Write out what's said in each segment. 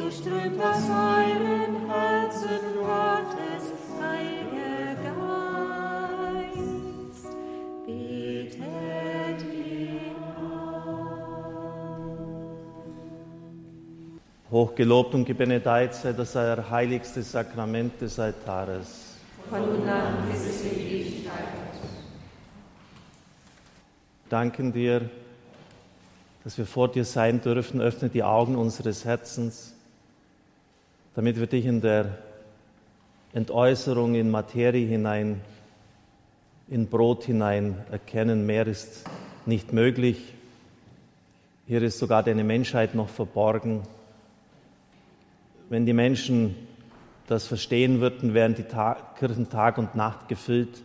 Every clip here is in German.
so strömt aus euren Herzen Gottes Heiliger Geist. Betet ihn Hochgelobt und gebenedeit sei das heiligste Sakrament des Altares. Von nun an bis es in Ewigkeit. Danken dir, dass wir vor dir sein dürfen. Öffne die Augen unseres Herzens, damit wir dich in der Entäußerung in Materie hinein, in Brot hinein erkennen. Mehr ist nicht möglich. Hier ist sogar deine Menschheit noch verborgen. Wenn die Menschen das verstehen würden, wären die Kirchen Tag und Nacht gefüllt,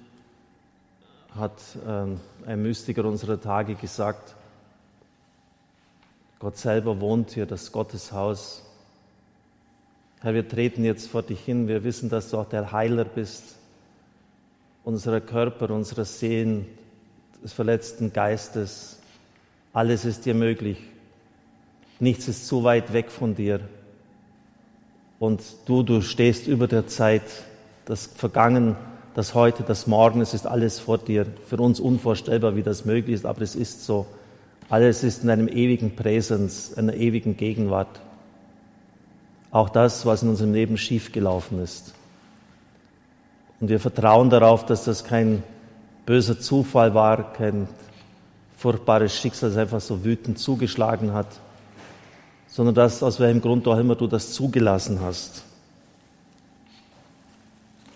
hat ähm, ein Mystiker unserer Tage gesagt. Gott selber wohnt hier, das Gotteshaus. Herr, wir treten jetzt vor dich hin. Wir wissen, dass du auch der Heiler bist unserer Körper, unserer Seelen, des verletzten Geistes. Alles ist dir möglich. Nichts ist zu weit weg von dir. Und du, du stehst über der Zeit, das Vergangen, das Heute, das Morgen, es ist alles vor dir. Für uns unvorstellbar, wie das möglich ist, aber es ist so. Alles ist in einem ewigen Präsens, einer ewigen Gegenwart. Auch das, was in unserem Leben schiefgelaufen ist. Und wir vertrauen darauf, dass das kein böser Zufall war, kein furchtbares Schicksal, das einfach so wütend zugeschlagen hat, sondern dass, aus welchem Grund auch immer du das zugelassen hast.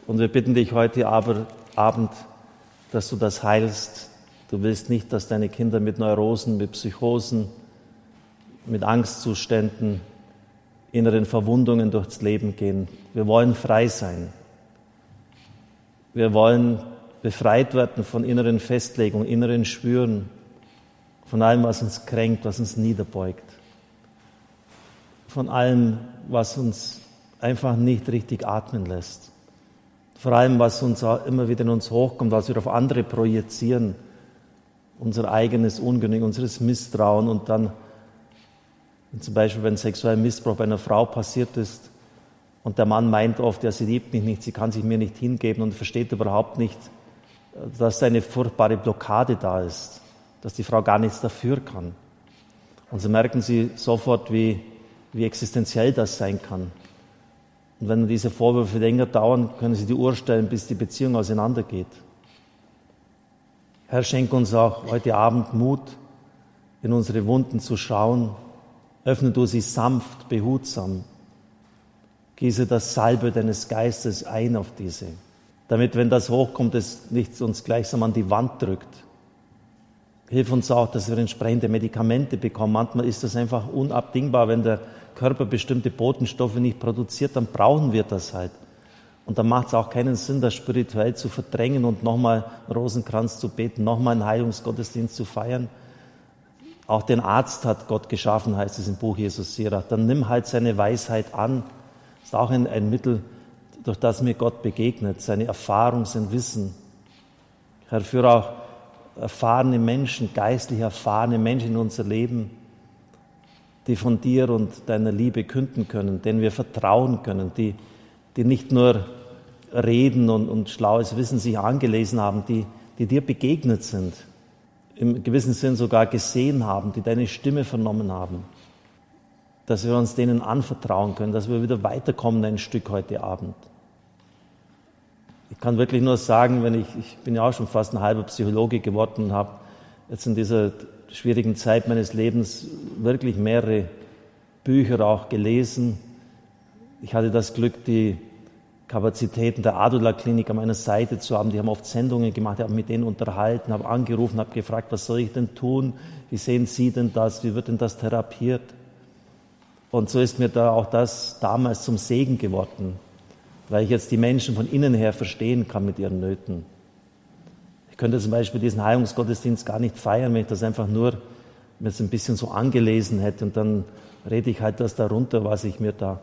Und wir bitten dich heute Abend, dass du das heilst. Du willst nicht, dass deine Kinder mit Neurosen, mit Psychosen, mit Angstzuständen, inneren Verwundungen durchs Leben gehen. Wir wollen frei sein. Wir wollen befreit werden von inneren Festlegungen, inneren Spüren, von allem, was uns kränkt, was uns niederbeugt von allem, was uns einfach nicht richtig atmen lässt. Vor allem, was uns immer wieder in uns hochkommt, was wir auf andere projizieren, unser eigenes Ungenügen, unseres Misstrauen und dann, zum Beispiel, wenn sexueller Missbrauch bei einer Frau passiert ist und der Mann meint oft, ja, sie liebt mich nicht, sie kann sich mir nicht hingeben und versteht überhaupt nicht, dass eine furchtbare Blockade da ist, dass die Frau gar nichts dafür kann. Und so merken sie sofort, wie wie existenziell das sein kann. Und wenn diese Vorwürfe länger dauern, können Sie die Uhr stellen, bis die Beziehung auseinandergeht. Herr, schenk uns auch heute Abend Mut, in unsere Wunden zu schauen. Öffne du sie sanft, behutsam. Gieße das Salbe deines Geistes ein auf diese, damit, wenn das hochkommt, es nicht uns gleichsam an die Wand drückt. Hilf uns auch, dass wir entsprechende Medikamente bekommen. Manchmal ist das einfach unabdingbar, wenn der Körper bestimmte Botenstoffe nicht produziert, dann brauchen wir das halt. Und dann macht es auch keinen Sinn, das spirituell zu verdrängen und nochmal Rosenkranz zu beten, nochmal einen Heilungsgottesdienst zu feiern. Auch den Arzt hat Gott geschaffen, heißt es im Buch Jesus Sirach. Dann nimm halt seine Weisheit an. Ist auch ein, ein Mittel, durch das mir Gott begegnet, seine Erfahrung, sein Wissen. Herr, führe auch erfahrene Menschen, geistlich erfahrene Menschen in unser Leben die von dir und deiner Liebe künden können, denen wir vertrauen können, die, die nicht nur reden und, und schlaues Wissen sich angelesen haben, die, die dir begegnet sind, im gewissen Sinn sogar gesehen haben, die deine Stimme vernommen haben, dass wir uns denen anvertrauen können, dass wir wieder weiterkommen ein Stück heute Abend. Ich kann wirklich nur sagen, wenn ich, ich bin ja auch schon fast ein halber Psychologe geworden und habe jetzt in dieser schwierigen Zeit meines Lebens wirklich mehrere Bücher auch gelesen. Ich hatte das Glück, die Kapazitäten der Adula Klinik an meiner Seite zu haben. Die haben oft Sendungen gemacht, ich habe mit denen unterhalten, habe angerufen, habe gefragt, was soll ich denn tun? Wie sehen Sie denn das? Wie wird denn das therapiert? Und so ist mir da auch das damals zum Segen geworden, weil ich jetzt die Menschen von innen her verstehen kann mit ihren Nöten könnte zum Beispiel diesen Heilungsgottesdienst gar nicht feiern, wenn ich das einfach nur mir ein bisschen so angelesen hätte und dann rede ich halt das darunter, was ich mir da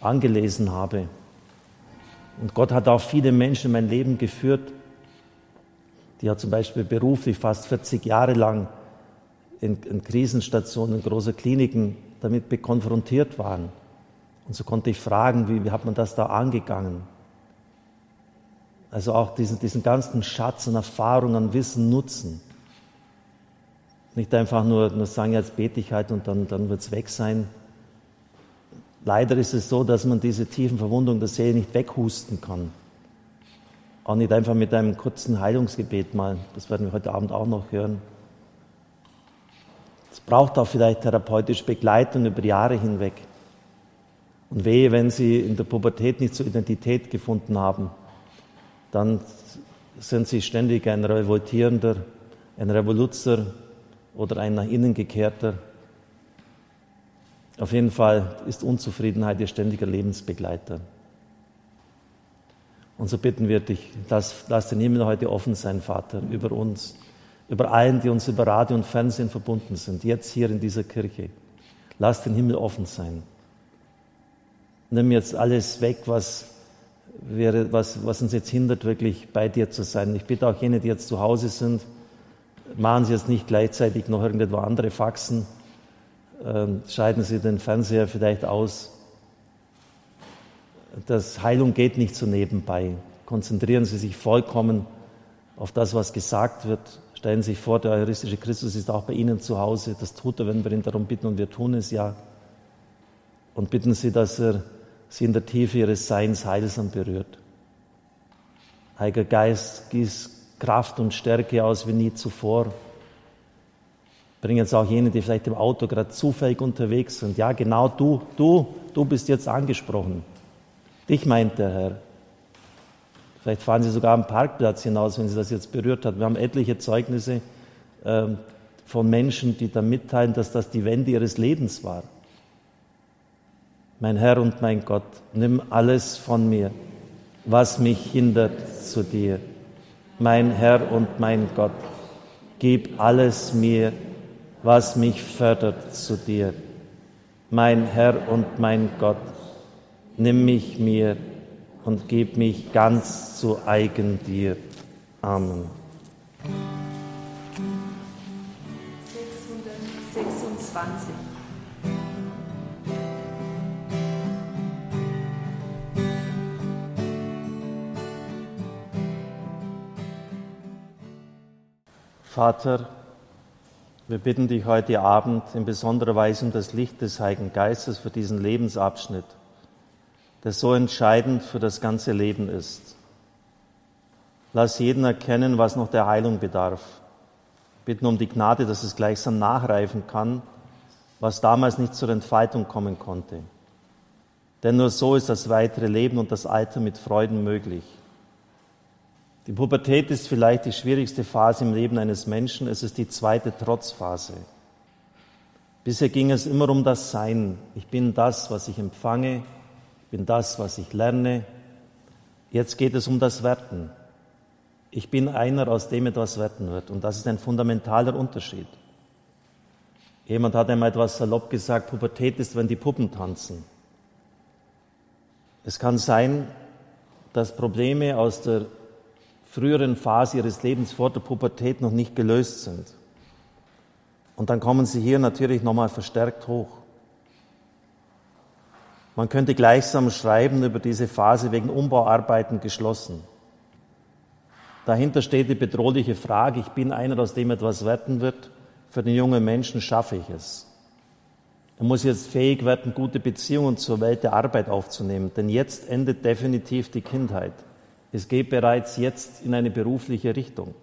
angelesen habe. Und Gott hat auch viele Menschen in mein Leben geführt, die ja zum Beispiel beruflich fast 40 Jahre lang in, in Krisenstationen, in großen Kliniken damit konfrontiert waren. Und so konnte ich fragen, wie, wie hat man das da angegangen? Also auch diesen, diesen ganzen Schatz an Erfahrung, an Wissen nutzen. Nicht einfach nur, nur sagen, jetzt bete ich halt und dann, dann wird es weg sein. Leider ist es so, dass man diese tiefen Verwundungen der Seele nicht weghusten kann. Auch nicht einfach mit einem kurzen Heilungsgebet mal. Das werden wir heute Abend auch noch hören. Es braucht auch vielleicht therapeutische Begleitung über Jahre hinweg. Und wehe, wenn Sie in der Pubertät nicht zur Identität gefunden haben, dann sind Sie ständig ein Revoltierender, ein Revoluzer oder ein nach innen gekehrter. Auf jeden Fall ist Unzufriedenheit Ihr ständiger Lebensbegleiter. Und so bitten wir dich, lass, lass den Himmel heute offen sein, Vater, über uns, über allen, die uns über Radio und Fernsehen verbunden sind, jetzt hier in dieser Kirche. Lass den Himmel offen sein. Nimm jetzt alles weg, was, wäre, was, was uns jetzt hindert, wirklich bei dir zu sein. Ich bitte auch jene, die jetzt zu Hause sind, machen Sie jetzt nicht gleichzeitig noch irgendwo andere Faxen, schalten Sie den Fernseher vielleicht aus das Heilung geht nicht so nebenbei. Konzentrieren Sie sich vollkommen auf das, was gesagt wird. Stellen Sie sich vor, der eucharistische Christus ist auch bei Ihnen zu Hause. Das tut er, wenn wir ihn darum bitten und wir tun es ja. Und bitten Sie, dass er Sie in der Tiefe Ihres Seins heilsam berührt. Heiliger Geist, gieß Kraft und Stärke aus wie nie zuvor. Bring jetzt auch jene, die vielleicht im Auto gerade zufällig unterwegs sind. Ja, genau du, du, du bist jetzt angesprochen. Dich meint der Herr. Vielleicht fahren Sie sogar am Parkplatz hinaus, wenn Sie das jetzt berührt hat. Wir haben etliche Zeugnisse äh, von Menschen, die da mitteilen, dass das die Wende ihres Lebens war. Mein Herr und mein Gott, nimm alles von mir, was mich hindert zu dir. Mein Herr und mein Gott, gib alles mir, was mich fördert zu dir. Mein Herr und mein Gott, nimm mich mir und gib mich ganz zu eigen dir. Amen. 626. Vater, wir bitten dich heute Abend in besonderer Weise um das Licht des Heiligen Geistes für diesen Lebensabschnitt das so entscheidend für das ganze Leben ist. Lass jeden erkennen, was noch der Heilung bedarf. Bitten um die Gnade, dass es gleichsam nachreifen kann, was damals nicht zur Entfaltung kommen konnte. Denn nur so ist das weitere Leben und das Alter mit Freuden möglich. Die Pubertät ist vielleicht die schwierigste Phase im Leben eines Menschen. Es ist die zweite Trotzphase. Bisher ging es immer um das Sein. Ich bin das, was ich empfange bin das, was ich lerne. Jetzt geht es um das Werten. Ich bin einer, aus dem etwas werten wird. Und das ist ein fundamentaler Unterschied. Jemand hat einmal etwas salopp gesagt, Pubertät ist, wenn die Puppen tanzen. Es kann sein, dass Probleme aus der früheren Phase ihres Lebens vor der Pubertät noch nicht gelöst sind. Und dann kommen sie hier natürlich nochmal verstärkt hoch. Man könnte gleichsam schreiben über diese Phase wegen Umbauarbeiten geschlossen. Dahinter steht die bedrohliche Frage, ich bin einer, aus dem etwas werden wird. Für den jungen Menschen schaffe ich es. Er muss jetzt fähig werden, gute Beziehungen zur Welt der Arbeit aufzunehmen, denn jetzt endet definitiv die Kindheit. Es geht bereits jetzt in eine berufliche Richtung.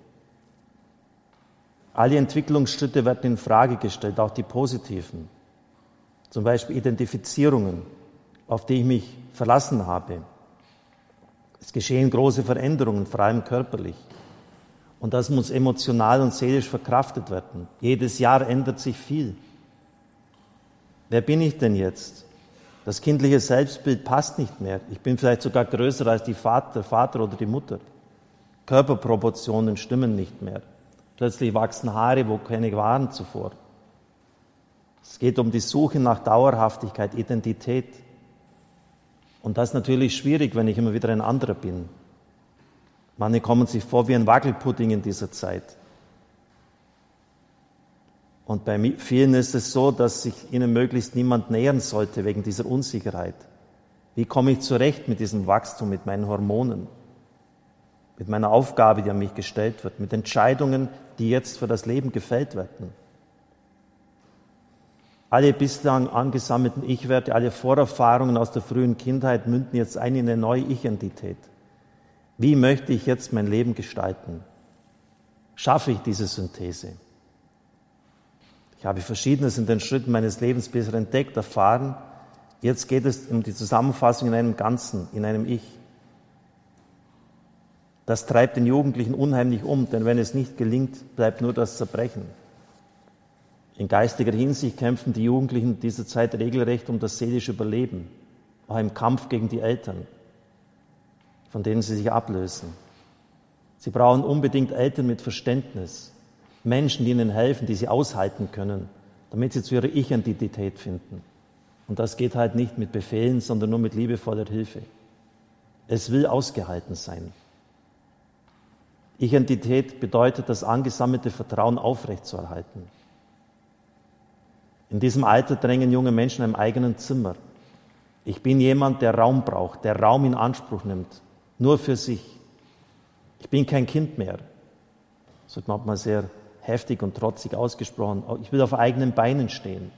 Alle Entwicklungsschritte werden in Frage gestellt, auch die positiven. Zum Beispiel Identifizierungen, auf die ich mich verlassen habe. Es geschehen große Veränderungen, vor allem körperlich. Und das muss emotional und seelisch verkraftet werden. Jedes Jahr ändert sich viel. Wer bin ich denn jetzt? Das kindliche Selbstbild passt nicht mehr. Ich bin vielleicht sogar größer als die Vater, Vater oder die Mutter. Körperproportionen stimmen nicht mehr. Plötzlich wachsen Haare, wo keine waren zuvor. Es geht um die Suche nach Dauerhaftigkeit, Identität. Und das ist natürlich schwierig, wenn ich immer wieder ein anderer bin. Manche kommen sich vor wie ein Wackelpudding in dieser Zeit. Und bei vielen ist es so, dass sich ihnen möglichst niemand nähern sollte wegen dieser Unsicherheit. Wie komme ich zurecht mit diesem Wachstum, mit meinen Hormonen, mit meiner Aufgabe, die an mich gestellt wird, mit Entscheidungen, die jetzt für das Leben gefällt werden? Alle bislang angesammelten Ich-Werte, alle Vorerfahrungen aus der frühen Kindheit münden jetzt ein in eine neue Ich-Identität. Wie möchte ich jetzt mein Leben gestalten? Schaffe ich diese Synthese? Ich habe Verschiedenes in den Schritten meines Lebens bisher entdeckt, erfahren. Jetzt geht es um die Zusammenfassung in einem Ganzen, in einem Ich. Das treibt den Jugendlichen unheimlich um, denn wenn es nicht gelingt, bleibt nur das Zerbrechen. In geistiger Hinsicht kämpfen die Jugendlichen dieser Zeit regelrecht um das seelische Überleben, auch im Kampf gegen die Eltern, von denen sie sich ablösen. Sie brauchen unbedingt Eltern mit Verständnis, Menschen, die ihnen helfen, die sie aushalten können, damit sie zu ihrer Ich-Identität finden. Und das geht halt nicht mit Befehlen, sondern nur mit liebevoller Hilfe. Es will ausgehalten sein. Identität bedeutet, das angesammelte Vertrauen aufrechtzuerhalten. In diesem Alter drängen junge Menschen einem eigenen Zimmer. Ich bin jemand, der Raum braucht, der Raum in Anspruch nimmt, nur für sich. Ich bin kein Kind mehr. Das wird manchmal sehr heftig und trotzig ausgesprochen. Ich will auf eigenen Beinen stehen.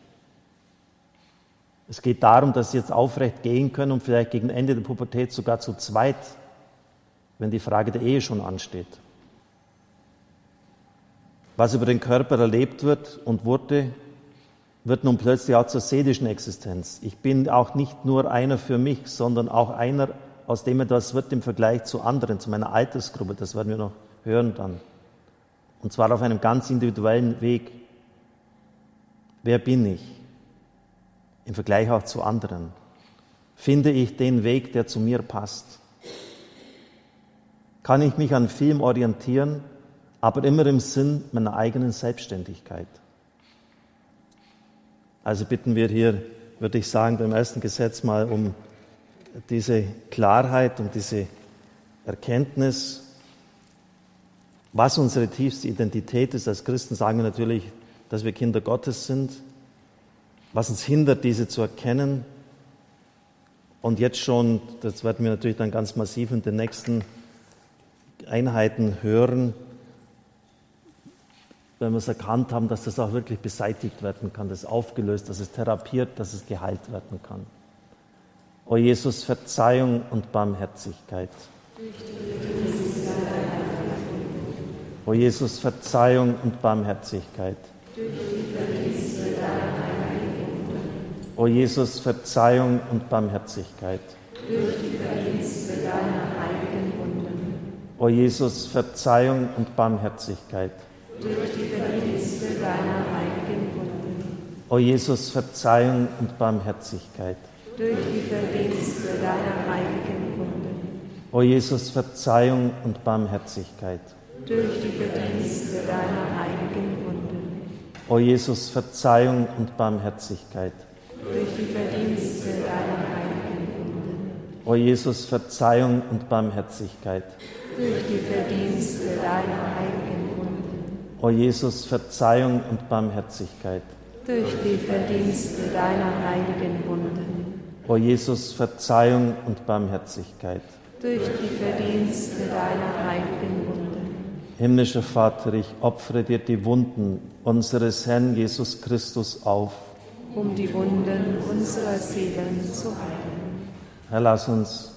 Es geht darum, dass sie jetzt aufrecht gehen können und vielleicht gegen Ende der Pubertät sogar zu zweit, wenn die Frage der Ehe schon ansteht. Was über den Körper erlebt wird und wurde, wird nun plötzlich auch zur seelischen Existenz. Ich bin auch nicht nur einer für mich, sondern auch einer, aus dem etwas wird im Vergleich zu anderen, zu meiner Altersgruppe. Das werden wir noch hören dann. Und zwar auf einem ganz individuellen Weg. Wer bin ich? Im Vergleich auch zu anderen. Finde ich den Weg, der zu mir passt? Kann ich mich an Film orientieren, aber immer im Sinn meiner eigenen Selbstständigkeit? Also bitten wir hier, würde ich sagen, beim ersten Gesetz mal um diese Klarheit, um diese Erkenntnis, was unsere tiefste Identität ist. Als Christen sagen wir natürlich, dass wir Kinder Gottes sind. Was uns hindert, diese zu erkennen. Und jetzt schon, das werden wir natürlich dann ganz massiv in den nächsten Einheiten hören, wenn wir es erkannt haben, dass das auch wirklich beseitigt werden kann, das aufgelöst, dass es therapiert, dass es geheilt werden kann. O Jesus, Verzeihung und Barmherzigkeit. O Jesus, Verzeihung und Barmherzigkeit. O Jesus, Verzeihung und Barmherzigkeit. O Jesus, Verzeihung und Barmherzigkeit durch die Verdienste deiner heiligen Wunden. O Jesus, Verzeihung und Barmherzigkeit. Durch die Verdienste deiner heiligen Wunden. O Jesus, Verzeihung und Barmherzigkeit. Durch die Verdienste deiner heiligen Wunden. O Jesus, Verzeihung und Barmherzigkeit. Durch die Verdienste deiner heiligen Wunden. O Jesus, Verzeihung und Barmherzigkeit. Durch die Verdienste deiner heiligen O Jesus, Verzeihung und Barmherzigkeit. Durch die Verdienste deiner heiligen Wunden. O Jesus, Verzeihung und Barmherzigkeit. Durch die Verdienste deiner heiligen Wunden. Himmlischer Vater, ich opfere dir die Wunden unseres Herrn Jesus Christus auf. Um die Wunden unserer Seelen zu heilen. Herr, lass uns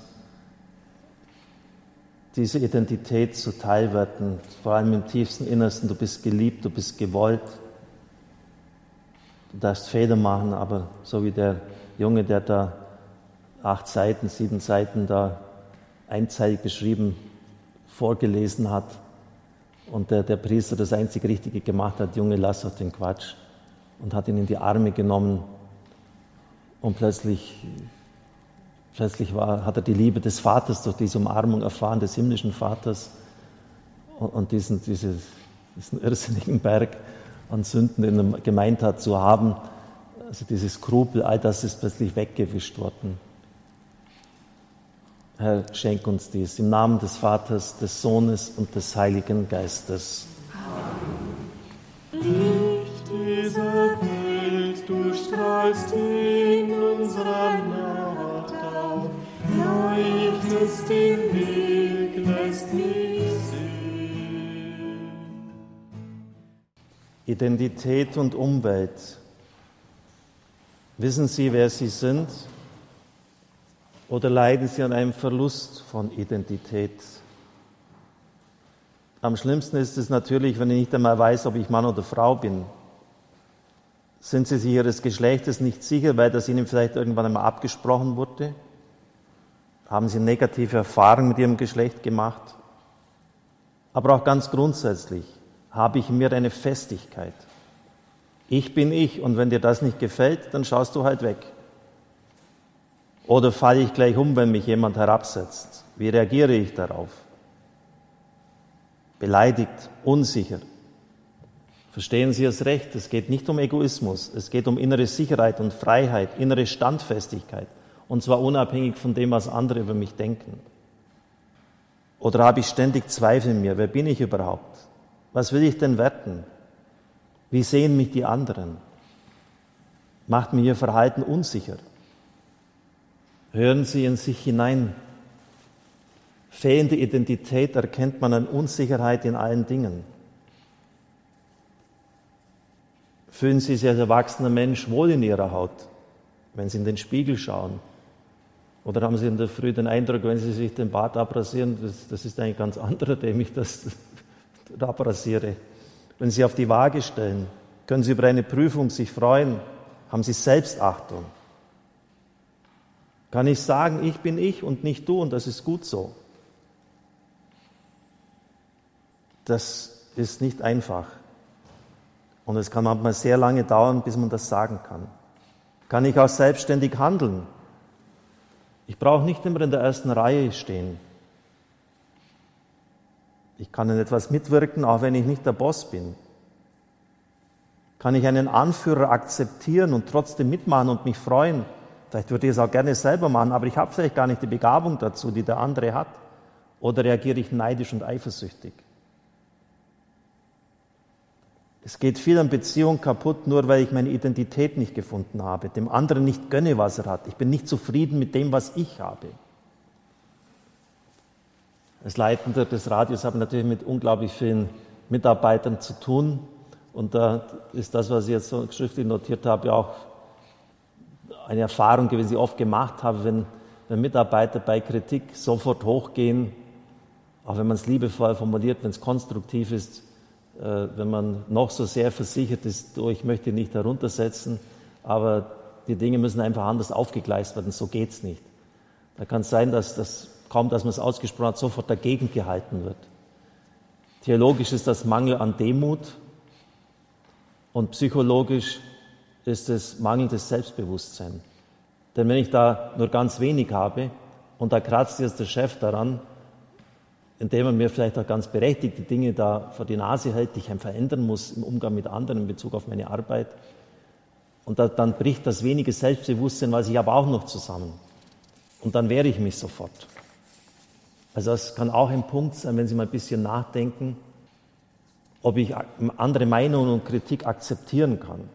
diese Identität zuteil werden, vor allem im tiefsten Innersten. Du bist geliebt, du bist gewollt. Du darfst Fehler machen, aber so wie der Junge, der da acht Seiten, sieben Seiten da einzeilig beschrieben vorgelesen hat und der, der Priester das einzig Richtige gemacht hat, Junge, lass doch den Quatsch und hat ihn in die Arme genommen und plötzlich Plötzlich war, hat er die Liebe des Vaters durch diese Umarmung erfahren, des himmlischen Vaters und, diesen, diese, diesen irrsinnigen Berg an Sünden, den er gemeint hat zu haben. Also dieses Skrupel, all das ist plötzlich weggewischt worden. Herr, schenk uns dies im Namen des Vaters, des Sohnes und des Heiligen Geistes. Licht dieser Welt, du strahlst in unserer Nacht auf. Gleichnis den Weg lässt mich sehen. Identität und Umwelt. Wissen Sie, wer Sie sind? Oder leiden Sie an einem Verlust von Identität? Am schlimmsten ist es natürlich, wenn ich nicht einmal weiß, ob ich Mann oder Frau bin. Sind Sie sich Ihres Geschlechtes nicht sicher, weil das Ihnen vielleicht irgendwann einmal abgesprochen wurde? Haben Sie negative Erfahrungen mit Ihrem Geschlecht gemacht? Aber auch ganz grundsätzlich habe ich mir eine Festigkeit. Ich bin ich und wenn dir das nicht gefällt, dann schaust du halt weg. Oder falle ich gleich um, wenn mich jemand herabsetzt? Wie reagiere ich darauf? Beleidigt, unsicher. Verstehen Sie es recht, es geht nicht um Egoismus, es geht um innere Sicherheit und Freiheit, innere Standfestigkeit. Und zwar unabhängig von dem, was andere über mich denken. Oder habe ich ständig Zweifel in mir? Wer bin ich überhaupt? Was will ich denn werten? Wie sehen mich die anderen? Macht mir ihr Verhalten unsicher? Hören Sie in sich hinein. Fehlende Identität erkennt man an Unsicherheit in allen Dingen. Fühlen Sie sich als erwachsener Mensch wohl in Ihrer Haut, wenn Sie in den Spiegel schauen? Oder haben Sie in der Früh den Eindruck, wenn Sie sich den Bart abrasieren, das, das ist ein ganz anderer, dem ich das abrasiere? Wenn Sie auf die Waage stellen, können Sie über eine Prüfung sich freuen, haben Sie Selbstachtung. Kann ich sagen, ich bin ich und nicht du und das ist gut so. Das ist nicht einfach. Und es kann manchmal sehr lange dauern, bis man das sagen kann. Kann ich auch selbstständig handeln? Ich brauche nicht immer in der ersten Reihe stehen. Ich kann in etwas mitwirken, auch wenn ich nicht der Boss bin. Kann ich einen Anführer akzeptieren und trotzdem mitmachen und mich freuen? Vielleicht würde ich es auch gerne selber machen, aber ich habe vielleicht gar nicht die Begabung dazu, die der andere hat. Oder reagiere ich neidisch und eifersüchtig? Es geht viel an Beziehungen kaputt, nur weil ich meine Identität nicht gefunden habe, dem anderen nicht gönne, was er hat. Ich bin nicht zufrieden mit dem, was ich habe. Als Leitender des Radios habe ich natürlich mit unglaublich vielen Mitarbeitern zu tun. Und da ist das, was ich jetzt so schriftlich notiert habe, auch eine Erfahrung gewesen, die ich oft gemacht habe, wenn, wenn Mitarbeiter bei Kritik sofort hochgehen, auch wenn man es liebevoll formuliert, wenn es konstruktiv ist, äh, wenn man noch so sehr versichert ist, oh, ich möchte nicht heruntersetzen, aber die Dinge müssen einfach anders aufgegleist werden, so geht es nicht. Da kann es sein, dass das, kaum dass man es ausgesprochen hat, sofort dagegen gehalten wird. Theologisch ist das Mangel an Demut und psychologisch ist es mangelndes Selbstbewusstsein. Denn wenn ich da nur ganz wenig habe und da kratzt jetzt der Chef daran, indem er mir vielleicht auch ganz berechtigte Dinge da vor die Nase hält, die ich verändern muss im Umgang mit anderen in Bezug auf meine Arbeit, und da, dann bricht das wenige Selbstbewusstsein, was ich habe, auch noch zusammen. Und dann wehre ich mich sofort. Also das kann auch ein Punkt sein, wenn Sie mal ein bisschen nachdenken, ob ich andere Meinungen und Kritik akzeptieren kann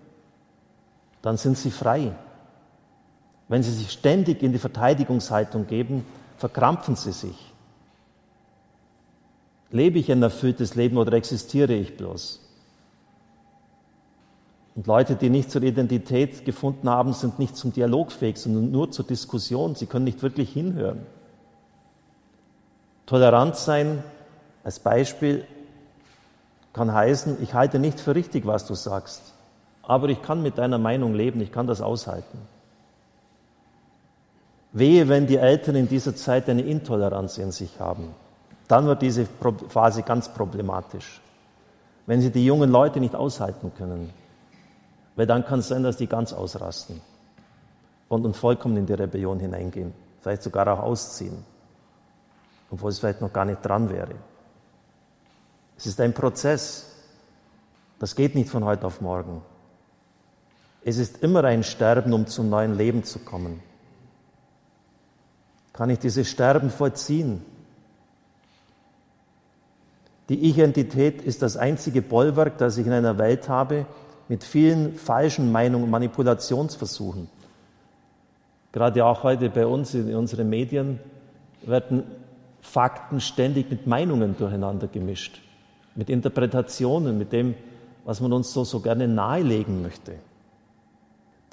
dann sind sie frei. Wenn sie sich ständig in die Verteidigungshaltung geben, verkrampfen sie sich. Lebe ich ein erfülltes Leben oder existiere ich bloß? Und Leute, die nicht zur Identität gefunden haben, sind nicht zum Dialog fähig, sondern nur zur Diskussion. Sie können nicht wirklich hinhören. Tolerant sein als Beispiel kann heißen, ich halte nicht für richtig, was du sagst aber ich kann mit deiner Meinung leben, ich kann das aushalten. Wehe, wenn die Eltern in dieser Zeit eine Intoleranz in sich haben. Dann wird diese Phase ganz problematisch. Wenn sie die jungen Leute nicht aushalten können, weil dann kann es sein, dass die ganz ausrasten und, und vollkommen in die Rebellion hineingehen, vielleicht sogar auch ausziehen, obwohl es vielleicht noch gar nicht dran wäre. Es ist ein Prozess. Das geht nicht von heute auf morgen. Es ist immer ein Sterben, um zum neuen Leben zu kommen. Kann ich dieses Sterben vollziehen? Die Identität ist das einzige Bollwerk, das ich in einer Welt habe, mit vielen falschen Meinungen und Manipulationsversuchen. Gerade auch heute bei uns in unseren Medien werden Fakten ständig mit Meinungen durcheinander gemischt, mit Interpretationen, mit dem, was man uns so, so gerne nahelegen möchte.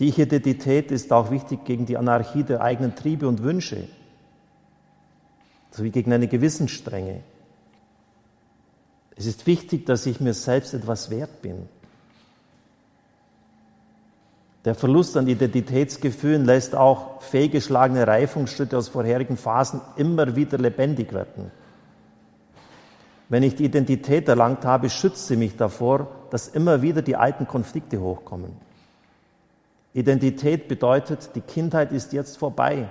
Die Ich-Identität ist auch wichtig gegen die Anarchie der eigenen Triebe und Wünsche, sowie gegen eine Gewissensstrenge. Es ist wichtig, dass ich mir selbst etwas wert bin. Der Verlust an Identitätsgefühlen lässt auch fehlgeschlagene Reifungsschritte aus vorherigen Phasen immer wieder lebendig werden. Wenn ich die Identität erlangt habe, schützt sie mich davor, dass immer wieder die alten Konflikte hochkommen. Identität bedeutet, die Kindheit ist jetzt vorbei.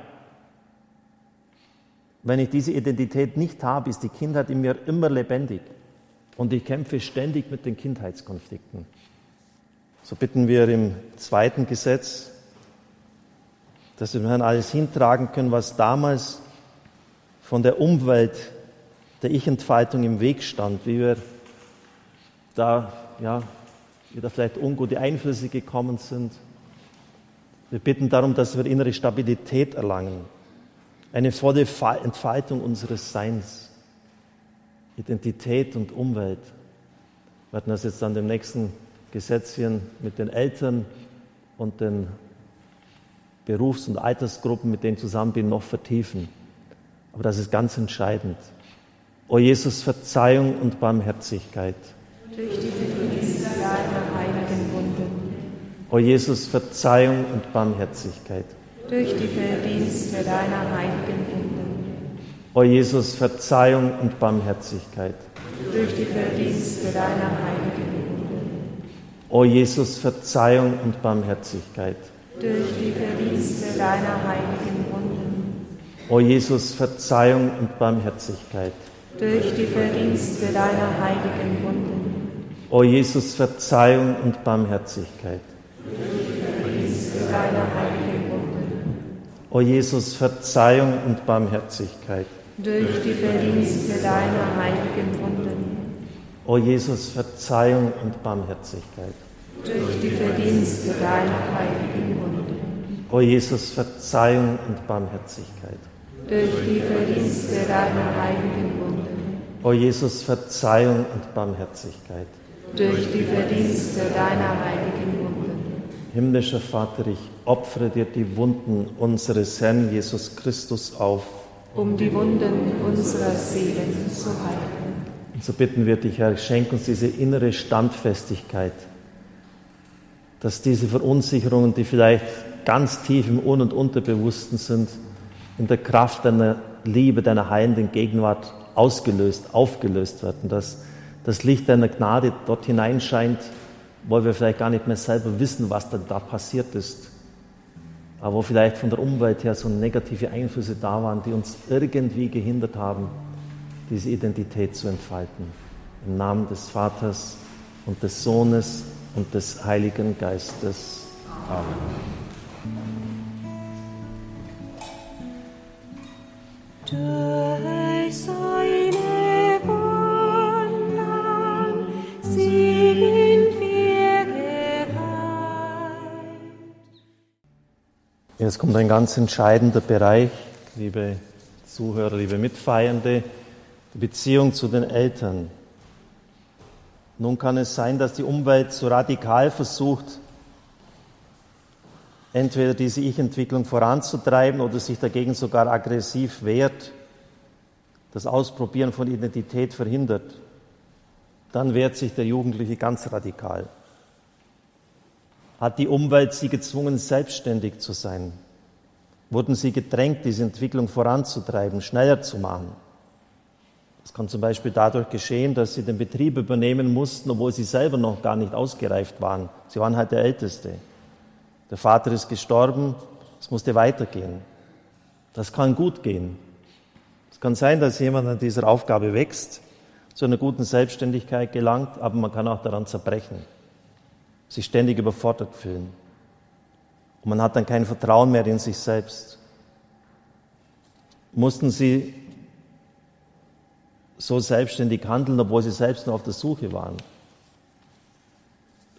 Wenn ich diese Identität nicht habe, ist die Kindheit in mir immer lebendig und ich kämpfe ständig mit den Kindheitskonflikten. So bitten wir im zweiten Gesetz, dass wir Herrn alles hintragen können, was damals von der Umwelt, der Ich-Entfaltung im Weg stand, wie wir da, ja, wieder vielleicht ungute Einflüsse gekommen sind. Wir bitten darum, dass wir innere Stabilität erlangen, eine volle Entfaltung unseres Seins, Identität und Umwelt. Wir werden das jetzt an dem nächsten Gesetzchen mit den Eltern und den Berufs- und Altersgruppen, mit denen zusammen bin, noch vertiefen. Aber das ist ganz entscheidend. O Jesus, Verzeihung und Barmherzigkeit. Durch die Verdienste deiner. O Jesus, Verzeihung und Barmherzigkeit. Durch die Verdienste deiner heiligen Wunden. O Jesus, Verzeihung und Barmherzigkeit. Durch die Verdienste deiner heiligen Wunden. O Jesus, Verzeihung und Barmherzigkeit. Durch die Verdienste deiner heiligen Wunden. O Jesus, Verzeihung und Barmherzigkeit. Durch die Verdienste deiner heiligen Wunden. O Jesus, Verzeihung und Barmherzigkeit. O Jesus, Verzeihung und Barmherzigkeit. Durch die Verdienste deiner heiligen Wunden. O Jesus, Verzeihung und Barmherzigkeit. Durch die Verdienste deiner heiligen Wunden. O Jesus, Verzeihung und Barmherzigkeit. Durch die Verdienste deiner heiligen Wunden. O Jesus, Verzeihung und Barmherzigkeit. Durch die Verdienste deiner heiligen Wunden. Himmlischer Vater, ich opfere dir die Wunden unseres Herrn Jesus Christus auf. Um die Wunden unserer Seelen zu heilen. Und so bitten wir dich, Herr, schenk uns diese innere Standfestigkeit, dass diese Verunsicherungen, die vielleicht ganz tief im Un- und Unterbewussten sind, in der Kraft deiner Liebe, deiner heilenden Gegenwart ausgelöst, aufgelöst werden, dass das Licht deiner Gnade dort hineinscheint, wo wir vielleicht gar nicht mehr selber wissen, was denn da passiert ist, aber wo vielleicht von der Umwelt her so negative Einflüsse da waren, die uns irgendwie gehindert haben, diese Identität zu entfalten. Im Namen des Vaters und des Sohnes und des Heiligen Geistes. Amen. Durch seine Wunden sind Jetzt kommt ein ganz entscheidender Bereich, liebe Zuhörer, liebe Mitfeiernde die Beziehung zu den Eltern. Nun kann es sein, dass die Umwelt so radikal versucht, entweder diese Ich-Entwicklung voranzutreiben oder sich dagegen sogar aggressiv wehrt, das Ausprobieren von Identität verhindert. Dann wehrt sich der Jugendliche ganz radikal. Hat die Umwelt sie gezwungen, selbstständig zu sein? Wurden sie gedrängt, diese Entwicklung voranzutreiben, schneller zu machen? Das kann zum Beispiel dadurch geschehen, dass sie den Betrieb übernehmen mussten, obwohl sie selber noch gar nicht ausgereift waren. Sie waren halt der Älteste. Der Vater ist gestorben, es musste weitergehen. Das kann gut gehen. Es kann sein, dass jemand an dieser Aufgabe wächst, zu einer guten Selbstständigkeit gelangt, aber man kann auch daran zerbrechen, sich ständig überfordert fühlen. Und man hat dann kein Vertrauen mehr in sich selbst. Mussten sie so selbstständig handeln, obwohl sie selbst noch auf der Suche waren.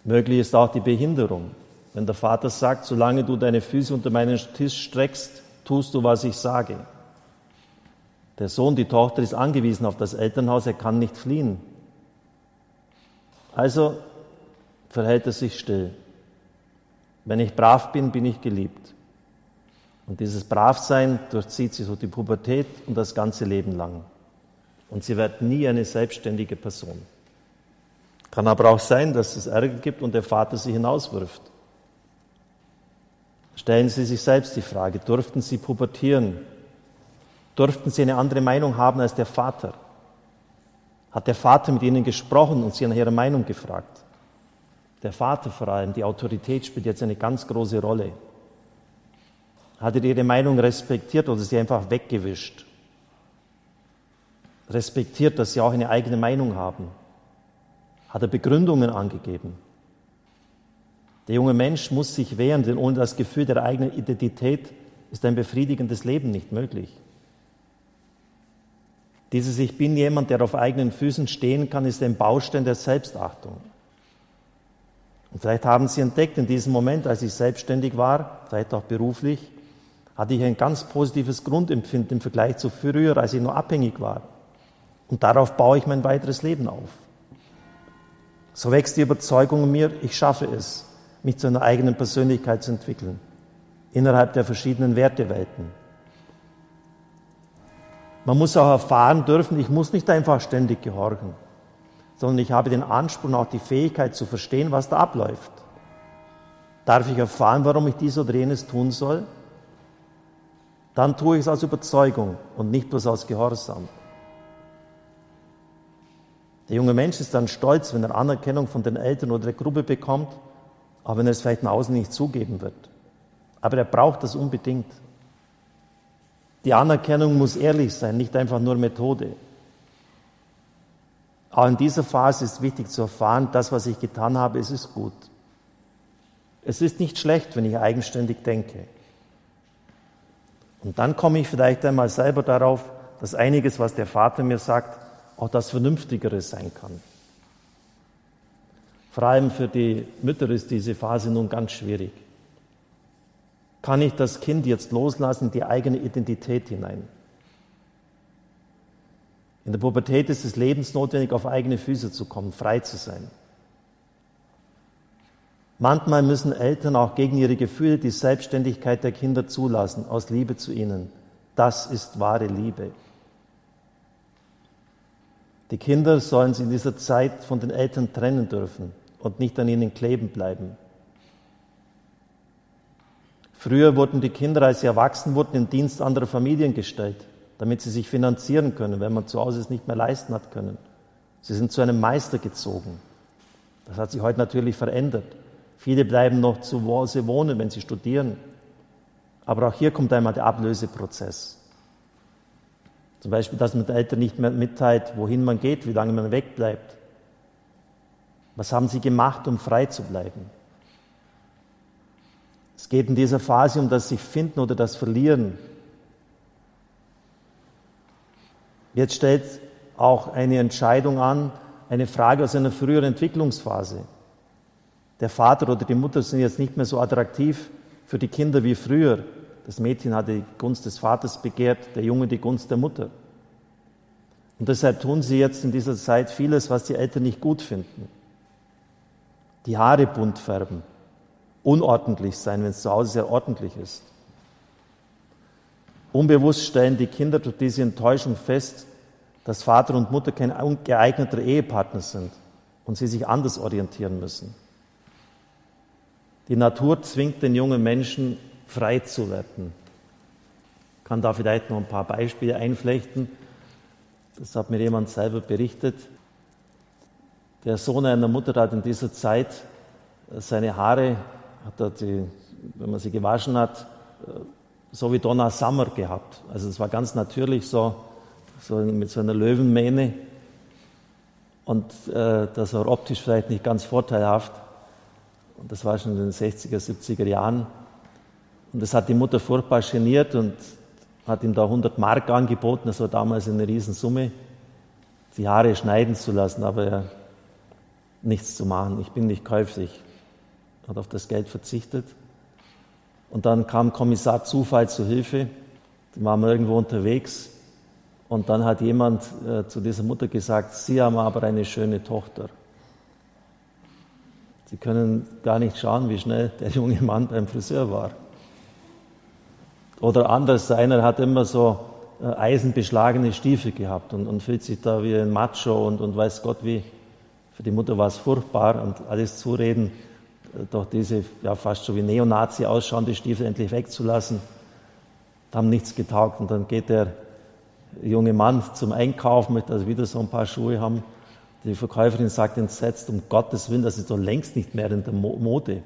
Möglich ist auch die Behinderung. Wenn der Vater sagt, solange du deine Füße unter meinen Tisch streckst, tust du, was ich sage. Der Sohn, die Tochter ist angewiesen auf das Elternhaus, er kann nicht fliehen. Also verhält er sich still. Wenn ich brav bin, bin ich geliebt. Und dieses Bravsein durchzieht sie so die Pubertät und das ganze Leben lang. Und sie wird nie eine selbstständige Person. Kann aber auch sein, dass es Ärger gibt und der Vater sie hinauswirft. Stellen Sie sich selbst die Frage, durften Sie pubertieren? Durften Sie eine andere Meinung haben als der Vater? Hat der Vater mit Ihnen gesprochen und Sie nach Ihrer Meinung gefragt? Der Vater vor allem, die Autorität spielt jetzt eine ganz große Rolle. Hat er Ihre Meinung respektiert oder sie einfach weggewischt? Respektiert, dass Sie auch eine eigene Meinung haben? Hat er Begründungen angegeben? Der junge Mensch muss sich wehren, denn ohne das Gefühl der eigenen Identität ist ein befriedigendes Leben nicht möglich. Dieses Ich bin jemand, der auf eigenen Füßen stehen kann, ist ein Baustein der Selbstachtung. Und vielleicht haben Sie entdeckt, in diesem Moment, als ich selbstständig war, vielleicht auch beruflich, hatte ich ein ganz positives Grundempfinden im Vergleich zu früher, als ich nur abhängig war. Und darauf baue ich mein weiteres Leben auf. So wächst die Überzeugung in mir, ich schaffe es, mich zu einer eigenen Persönlichkeit zu entwickeln, innerhalb der verschiedenen Wertewelten. Man muss auch erfahren dürfen, ich muss nicht einfach ständig gehorchen, sondern ich habe den Anspruch und auch die Fähigkeit zu verstehen, was da abläuft. Darf ich erfahren, warum ich dies oder jenes tun soll? Dann tue ich es aus Überzeugung und nicht bloß aus Gehorsam. Der junge Mensch ist dann stolz, wenn er Anerkennung von den Eltern oder der Gruppe bekommt auch wenn er es vielleicht nach außen nicht zugeben wird. Aber er braucht das unbedingt. Die Anerkennung muss ehrlich sein, nicht einfach nur Methode. Auch in dieser Phase ist wichtig zu erfahren, das, was ich getan habe, es ist gut. Es ist nicht schlecht, wenn ich eigenständig denke. Und dann komme ich vielleicht einmal selber darauf, dass einiges, was der Vater mir sagt, auch das Vernünftigere sein kann. Vor allem für die Mütter ist diese Phase nun ganz schwierig. Kann ich das Kind jetzt loslassen die eigene Identität hinein? In der Pubertät ist es lebensnotwendig, auf eigene Füße zu kommen, frei zu sein. Manchmal müssen Eltern auch gegen ihre Gefühle die Selbstständigkeit der Kinder zulassen, aus Liebe zu ihnen. Das ist wahre Liebe. Die Kinder sollen sich in dieser Zeit von den Eltern trennen dürfen und nicht an ihnen kleben bleiben. Früher wurden die Kinder, als sie erwachsen wurden, in Dienst anderer Familien gestellt, damit sie sich finanzieren können, wenn man zu Hause es nicht mehr leisten hat können. Sie sind zu einem Meister gezogen. Das hat sich heute natürlich verändert. Viele bleiben noch zu Hause wohnen, wenn sie studieren. Aber auch hier kommt einmal der Ablöseprozess. Zum Beispiel, dass man den Eltern nicht mehr mitteilt, wohin man geht, wie lange man wegbleibt. Was haben sie gemacht, um frei zu bleiben? Es geht in dieser Phase um das sich finden oder das Verlieren. Jetzt stellt auch eine Entscheidung an, eine Frage aus einer früheren Entwicklungsphase. Der Vater oder die Mutter sind jetzt nicht mehr so attraktiv für die Kinder wie früher. Das Mädchen hat die Gunst des Vaters begehrt, der Junge die Gunst der Mutter. Und deshalb tun sie jetzt in dieser Zeit vieles, was die Eltern nicht gut finden die Haare bunt färben, unordentlich sein, wenn es zu Hause sehr ordentlich ist. Unbewusst stellen die Kinder durch diese Enttäuschung fest, dass Vater und Mutter kein geeigneter Ehepartner sind und sie sich anders orientieren müssen. Die Natur zwingt den jungen Menschen, frei zu werden. Ich kann da vielleicht noch ein paar Beispiele einflechten. Das hat mir jemand selber berichtet. Der Sohn einer Mutter hat in dieser Zeit äh, seine Haare, hat er die, wenn man sie gewaschen hat, äh, so wie Donna Summer gehabt. Also es war ganz natürlich so, so mit so einer Löwenmähne. Und äh, das war optisch vielleicht nicht ganz vorteilhaft. Und das war schon in den 60er, 70er Jahren. Und das hat die Mutter furchtbar geniert und hat ihm da 100 Mark angeboten. Das war damals eine Riesensumme, die Haare schneiden zu lassen. Aber er nichts zu machen. Ich bin nicht käuflich. Hat auf das Geld verzichtet. Und dann kam Kommissar Zufall zu Hilfe. Die waren irgendwo unterwegs. Und dann hat jemand äh, zu dieser Mutter gesagt, Sie haben aber eine schöne Tochter. Sie können gar nicht schauen, wie schnell der junge Mann beim Friseur war. Oder anders, einer hat immer so äh, eisenbeschlagene Stiefel gehabt und, und fühlt sich da wie ein Macho und, und weiß Gott wie. Für die Mutter war es furchtbar und alles Zureden, doch diese ja, fast schon wie Neonazi ausschauende Stiefel endlich wegzulassen, haben nichts getaugt. Und dann geht der junge Mann zum Einkaufen, möchte also wieder so ein paar Schuhe haben. Die Verkäuferin sagt entsetzt, um Gottes Willen, das ist doch längst nicht mehr in der Mode.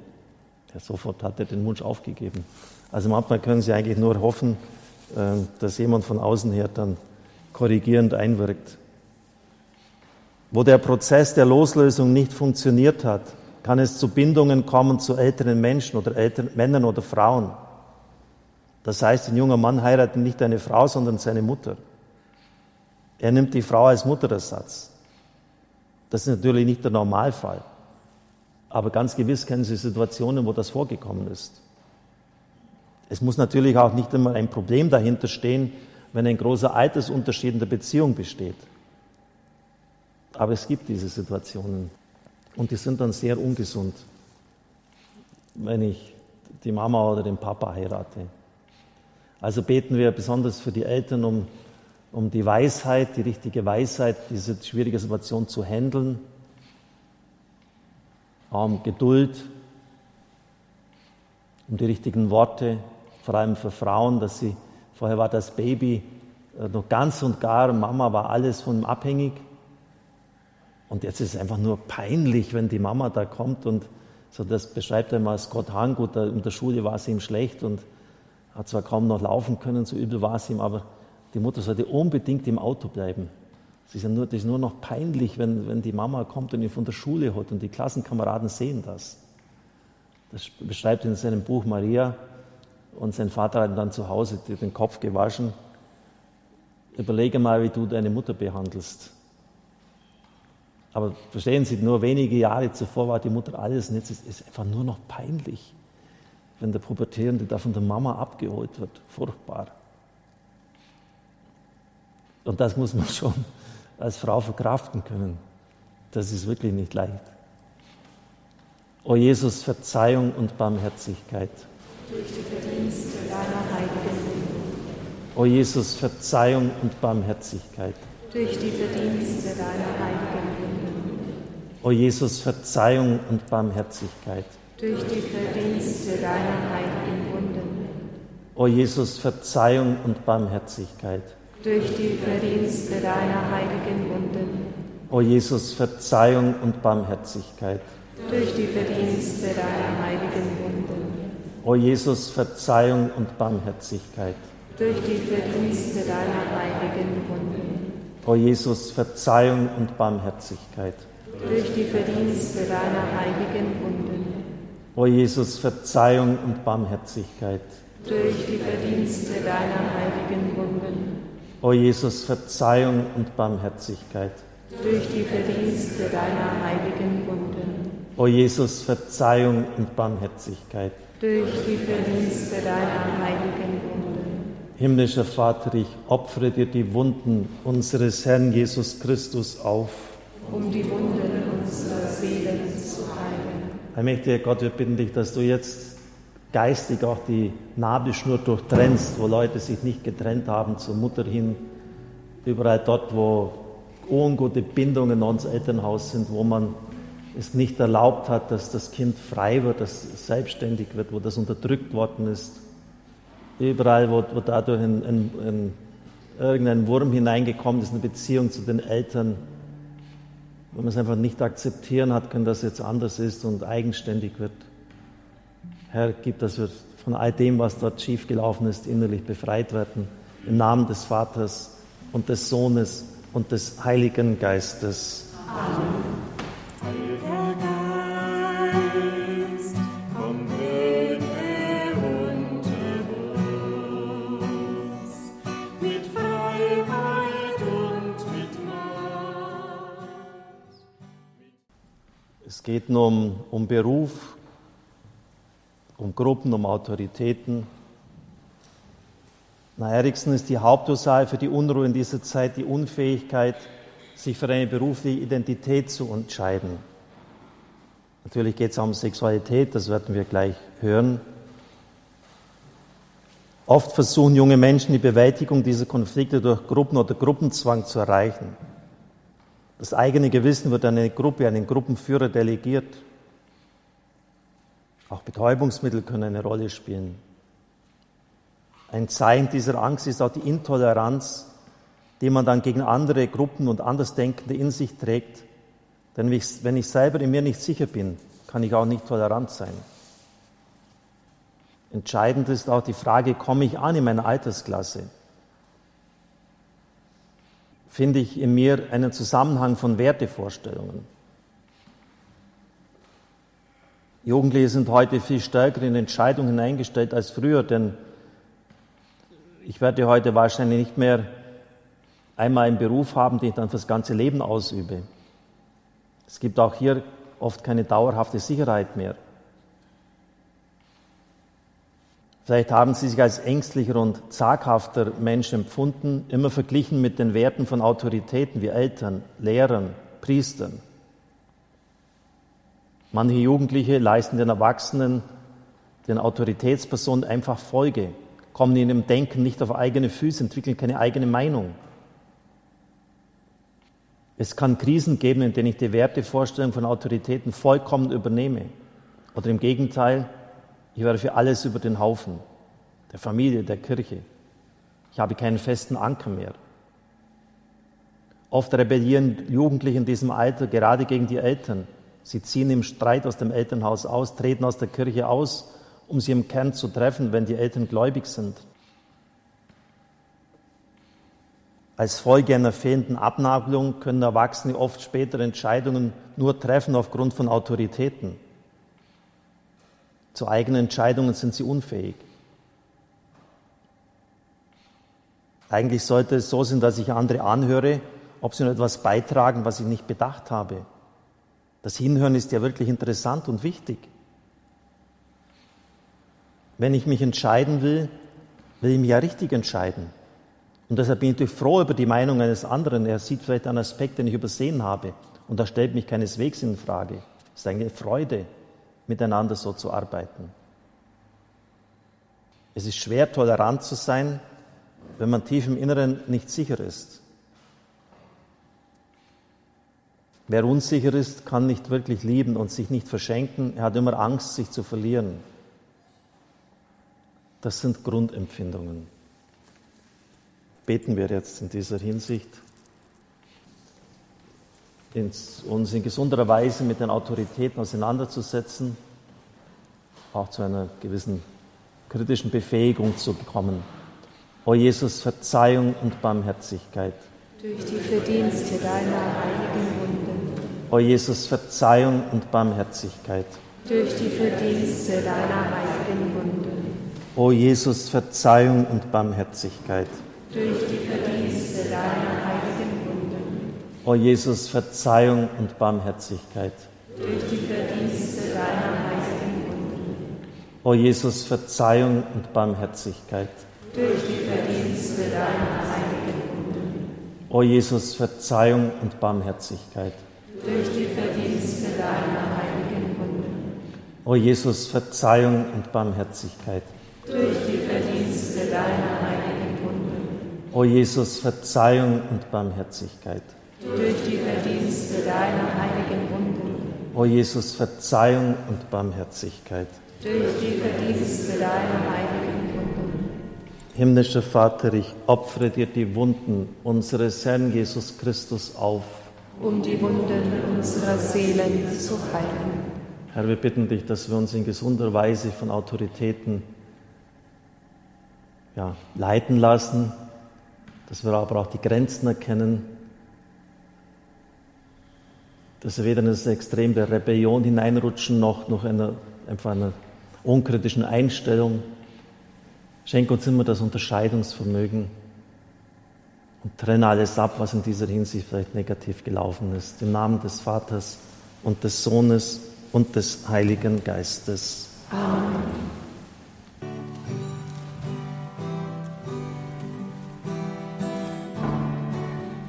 Ja, sofort hat er den Wunsch aufgegeben. Also manchmal können Sie eigentlich nur hoffen, äh, dass jemand von außen her dann korrigierend einwirkt. Wo der Prozess der Loslösung nicht funktioniert hat, kann es zu Bindungen kommen zu älteren Menschen oder älteren Männern oder Frauen. Das heißt, ein junger Mann heiratet nicht eine Frau, sondern seine Mutter. Er nimmt die Frau als Mutterersatz. Das ist natürlich nicht der Normalfall. Aber ganz gewiss kennen Sie Situationen, wo das vorgekommen ist. Es muss natürlich auch nicht immer ein Problem dahinter stehen, wenn ein großer Altersunterschied in der Beziehung besteht. Aber es gibt diese Situationen und die sind dann sehr ungesund, wenn ich die Mama oder den Papa heirate. Also beten wir besonders für die Eltern um um die Weisheit, die richtige Weisheit, diese schwierige Situation zu handeln, um Geduld, um die richtigen Worte, vor allem für Frauen, dass sie, vorher war das Baby äh, noch ganz und gar, Mama war alles von ihm abhängig. Und jetzt ist es einfach nur peinlich, wenn die Mama da kommt und so, das beschreibt er mal Scott Hahn, gut, in der Schule war es ihm schlecht und hat zwar kaum noch laufen können, so übel war es ihm, aber die Mutter sollte unbedingt im Auto bleiben. Es ist ja nur, das ist nur noch peinlich, wenn, wenn die Mama kommt und ihn von der Schule holt und die Klassenkameraden sehen das. Das beschreibt in seinem Buch Maria und sein Vater hat dann zu Hause den Kopf gewaschen. Überlege mal, wie du deine Mutter behandelst. Aber verstehen Sie, nur wenige Jahre zuvor war die Mutter alles und jetzt ist es einfach nur noch peinlich, wenn der Pubertierende da von der Mama abgeholt wird. Furchtbar. Und das muss man schon als Frau verkraften können. Das ist wirklich nicht leicht. O Jesus, Verzeihung und Barmherzigkeit. Durch die Verdienste deiner heiligen O Jesus, Verzeihung und Barmherzigkeit. Durch die Verdienste deiner heiligen. O Jesus, Verzeihung und Barmherzigkeit. Durch die Verdienste deiner heiligen Wunden. O Jesus, Verzeihung und Barmherzigkeit durch die Verdienste deiner heiligen Wunden. O Jesus, Verzeihung und Barmherzigkeit. Durch die Verdienste deiner heiligen Wunden. O Jesus, Verzeihung und Barmherzigkeit. Durch die Verdienste deiner heiligen Wunden. O Jesus, Verzeihung und Barmherzigkeit. Durch die Verdienste deiner heiligen Wunden. O Jesus, Verzeihung und Barmherzigkeit. Durch die Verdienste deiner heiligen Wunden. O Jesus, Verzeihung und Barmherzigkeit. Durch die Verdienste deiner heiligen Wunden. O Jesus, Verzeihung und Barmherzigkeit. Durch die Verdienste deiner heiligen Wunden. Himmlischer Vater, ich opfere dir die Wunden unseres Herrn Jesus Christus auf. Um die Wunden unserer Seelen zu heilen. Allmächtiger Gott, wir bitten dich, dass du jetzt geistig auch die Nabelschnur durchtrennst, wo Leute sich nicht getrennt haben zur Mutter hin, überall dort, wo ungute Bindungen ans Elternhaus sind, wo man es nicht erlaubt hat, dass das Kind frei wird, dass es selbstständig wird, wo das unterdrückt worden ist. Überall, wo, wo dadurch ein, ein, ein, irgendein Wurm hineingekommen ist, eine Beziehung zu den Eltern, wo man es einfach nicht akzeptieren hat können, dass es jetzt anders ist und eigenständig wird. Herr, gib, dass wir von all dem, was dort schiefgelaufen ist, innerlich befreit werden. Im Namen des Vaters und des Sohnes und des Heiligen Geistes. Amen. Geht um, um Beruf, um Gruppen, um Autoritäten. Na, Eriksen ist die Hauptursache für die Unruhe in dieser Zeit die Unfähigkeit, sich für eine berufliche Identität zu entscheiden. Natürlich geht es auch um Sexualität, das werden wir gleich hören. Oft versuchen junge Menschen die Bewältigung dieser Konflikte durch Gruppen oder Gruppenzwang zu erreichen. Das eigene Gewissen wird an eine Gruppe, an den Gruppenführer delegiert. Auch Betäubungsmittel können eine Rolle spielen. Ein Zeichen dieser Angst ist auch die Intoleranz, die man dann gegen andere Gruppen und Andersdenkende in sich trägt. Denn wenn ich selber in mir nicht sicher bin, kann ich auch nicht tolerant sein. Entscheidend ist auch die Frage, komme ich an in meiner Altersklasse? Finde ich in mir einen Zusammenhang von Wertevorstellungen? Jugendliche sind heute viel stärker in Entscheidungen eingestellt als früher, denn ich werde heute wahrscheinlich nicht mehr einmal einen Beruf haben, den ich dann fürs ganze Leben ausübe. Es gibt auch hier oft keine dauerhafte Sicherheit mehr. Vielleicht haben Sie sich als ängstlicher und zaghafter Mensch empfunden, immer verglichen mit den Werten von Autoritäten wie Eltern, Lehrern, Priestern. Manche Jugendliche leisten den Erwachsenen, den Autoritätspersonen einfach Folge kommen in ihrem Denken nicht auf eigene Füße, entwickeln keine eigene Meinung. Es kann Krisen geben, in denen ich die Wertevorstellung von Autoritäten vollkommen übernehme. Oder im Gegenteil, ich werde für alles über den Haufen, der Familie, der Kirche. Ich habe keinen festen Anker mehr. Oft rebellieren Jugendliche in diesem Alter gerade gegen die Eltern. Sie ziehen im Streit aus dem Elternhaus aus, treten aus der Kirche aus um sie im Kern zu treffen, wenn die Eltern gläubig sind. Als Folge einer fehlenden Abnabelung können Erwachsene oft später Entscheidungen nur treffen aufgrund von Autoritäten. Zu eigenen Entscheidungen sind sie unfähig. Eigentlich sollte es so sein, dass ich andere anhöre, ob sie nur etwas beitragen, was ich nicht bedacht habe. Das Hinhören ist ja wirklich interessant und wichtig. Wenn ich mich entscheiden will, will ich mich ja richtig entscheiden. Und deshalb bin ich froh über die Meinung eines anderen. Er sieht vielleicht einen Aspekt, den ich übersehen habe. Und das stellt mich keineswegs in Frage. Es ist eine Freude, miteinander so zu arbeiten. Es ist schwer, tolerant zu sein, wenn man tief im Inneren nicht sicher ist. Wer unsicher ist, kann nicht wirklich lieben und sich nicht verschenken. Er hat immer Angst, sich zu verlieren. Das sind Grundempfindungen. Beten wir jetzt in dieser Hinsicht, uns in gesunderer Weise mit den Autoritäten auseinanderzusetzen, auch zu einer gewissen kritischen Befähigung zu kommen. O Jesus, Verzeihung und Barmherzigkeit. Durch die Verdienste deiner heiligen Wunden. O Jesus, Verzeihung und Barmherzigkeit. Durch die Verdienste deiner heiligen Wunden. O Jesus, Verzeihung und Barmherzigkeit. Durch die Verdienste deiner heiligen Wunden. O Jesus, Verzeihung und Barmherzigkeit. Durch die Verdienste deiner heiligen Wunden. O Jesus, Verzeihung und Barmherzigkeit. Durch die Verdienste deiner heiligen Wunden. O Jesus, Verzeihung und Barmherzigkeit. Durch die Verdienste deiner heiligen Wunden. O Jesus, Verzeihung und Barmherzigkeit durch die Verdienste deiner heiligen Wunden. O Jesus, Verzeihung und Barmherzigkeit. Durch die Verdienste deiner heiligen Wunden. O Jesus, Verzeihung und Barmherzigkeit. Durch die Verdienste deiner heiligen Wunden. Himmlischer Vater, ich opfere dir die Wunden unseres Herrn Jesus Christus auf. Um die Wunden unserer Seelen zu heilen. Herr, wir bitten dich, dass wir uns in gesunder Weise von Autoritäten ja, leiten lassen, dass wir aber auch die Grenzen erkennen, dass wir weder in das Extrem der Rebellion hineinrutschen, noch, noch eine, einfach einer unkritischen Einstellung. Schenke uns immer das Unterscheidungsvermögen und trenne alles ab, was in dieser Hinsicht vielleicht negativ gelaufen ist. Im Namen des Vaters und des Sohnes und des Heiligen Geistes. Amen.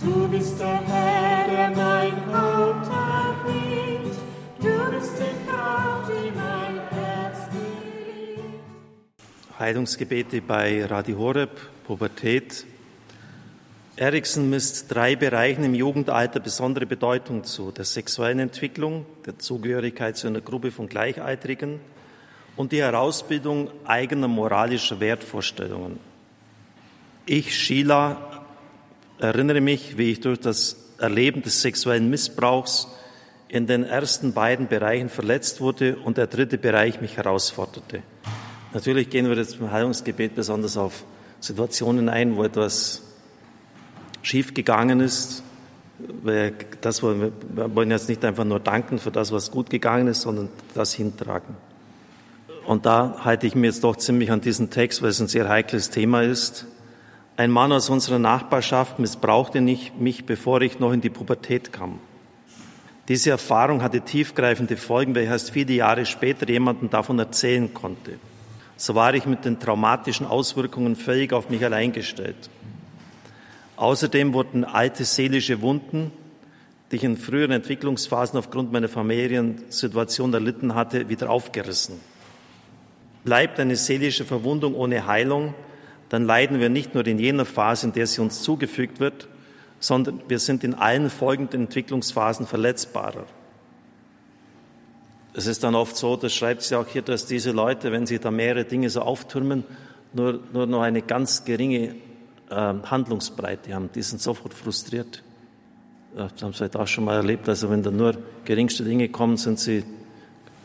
Du bist der Herr, der mein Haus Heilungsgebete bei Radio Horeb, Pubertät. Erikson misst drei Bereichen im Jugendalter besondere Bedeutung zu. Der sexuellen Entwicklung, der Zugehörigkeit zu einer Gruppe von Gleichaltrigen und die Herausbildung eigener moralischer Wertvorstellungen. Ich, Sheila, erinnere mich, wie ich durch das Erleben des sexuellen Missbrauchs in den ersten beiden Bereichen verletzt wurde und der dritte Bereich mich herausforderte. Natürlich gehen wir jetzt im Heilungsgebet besonders auf Situationen ein, wo etwas schiefgegangen ist. Das wir, wollen jetzt nicht einfach nur danken für das, was gut gegangen ist, sondern das hintragen. Und da halte ich mir jetzt doch ziemlich an diesen Text, weil es ein sehr heikles Thema ist. Ein Mann aus unserer Nachbarschaft missbrauchte mich, bevor ich noch in die Pubertät kam. Diese Erfahrung hatte tiefgreifende Folgen, weil ich erst viele Jahre später jemandem davon erzählen konnte. So war ich mit den traumatischen Auswirkungen völlig auf mich allein gestellt. Außerdem wurden alte seelische Wunden, die ich in früheren Entwicklungsphasen aufgrund meiner Familiensituation erlitten hatte, wieder aufgerissen. Bleibt eine seelische Verwundung ohne Heilung, dann leiden wir nicht nur in jener Phase, in der sie uns zugefügt wird, sondern wir sind in allen folgenden Entwicklungsphasen verletzbarer. Es ist dann oft so, das schreibt sie auch hier, dass diese Leute, wenn sie da mehrere Dinge so auftürmen, nur, nur noch eine ganz geringe äh, Handlungsbreite haben. Die sind sofort frustriert. Das haben Sie vielleicht auch schon mal erlebt. Also wenn da nur geringste Dinge kommen, sind sie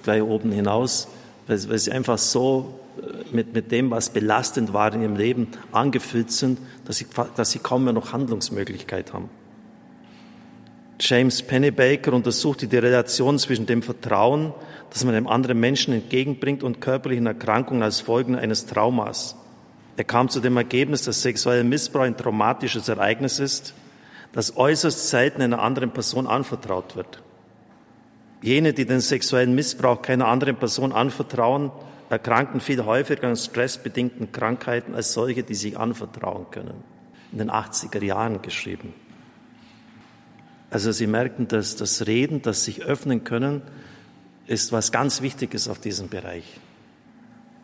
gleich oben hinaus, weil, weil sie einfach so äh, mit, mit dem, was belastend war in ihrem Leben, angefüllt sind, dass sie, dass sie kaum mehr noch Handlungsmöglichkeit haben. James Pennebaker untersuchte die Relation zwischen dem Vertrauen, das man einem anderen Menschen entgegenbringt, und körperlichen Erkrankungen als Folgen eines Traumas. Er kam zu dem Ergebnis, dass sexueller Missbrauch ein traumatisches Ereignis ist, das äußerst selten einer anderen Person anvertraut wird. Jene, die den sexuellen Missbrauch keiner anderen Person anvertrauen, erkranken viel häufiger an stressbedingten Krankheiten als solche, die sich anvertrauen können. In den 80er Jahren geschrieben. Also Sie merken, dass das Reden, das sich öffnen können, ist was ganz Wichtiges auf diesem Bereich.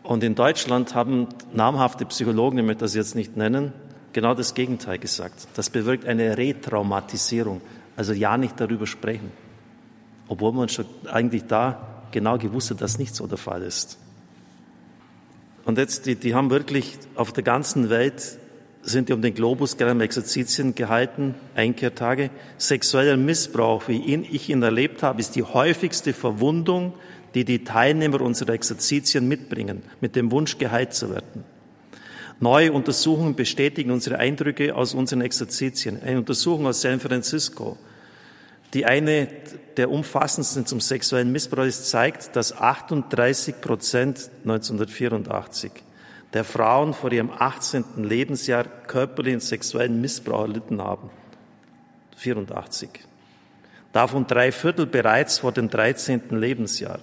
Und in Deutschland haben namhafte Psychologen, ich möchte das jetzt nicht nennen, genau das Gegenteil gesagt. Das bewirkt eine Retraumatisierung. Also ja nicht darüber sprechen. Obwohl man schon eigentlich da genau gewusst hat, dass nicht so der Fall ist. Und jetzt, die, die haben wirklich auf der ganzen Welt sind die um den Globus gerade Exerzitien gehalten, Einkehrtage. Sexueller Missbrauch, wie ihn, ich ihn erlebt habe, ist die häufigste Verwundung die die Teilnehmer unserer Exerzitien mitbringen, mit dem Wunsch geheilt zu werden. Neue Untersuchungen bestätigen unsere Eindrücke aus unseren Exerzitien. Eine Untersuchung aus San Francisco, die eine der umfassendsten zum sexuellen Missbrauch ist, zeigt, dass 38 Prozent 1984 der Frauen vor ihrem 18. Lebensjahr körperlichen sexuellen Missbrauch erlitten haben. 84. Davon drei Viertel bereits vor dem 13. Lebensjahr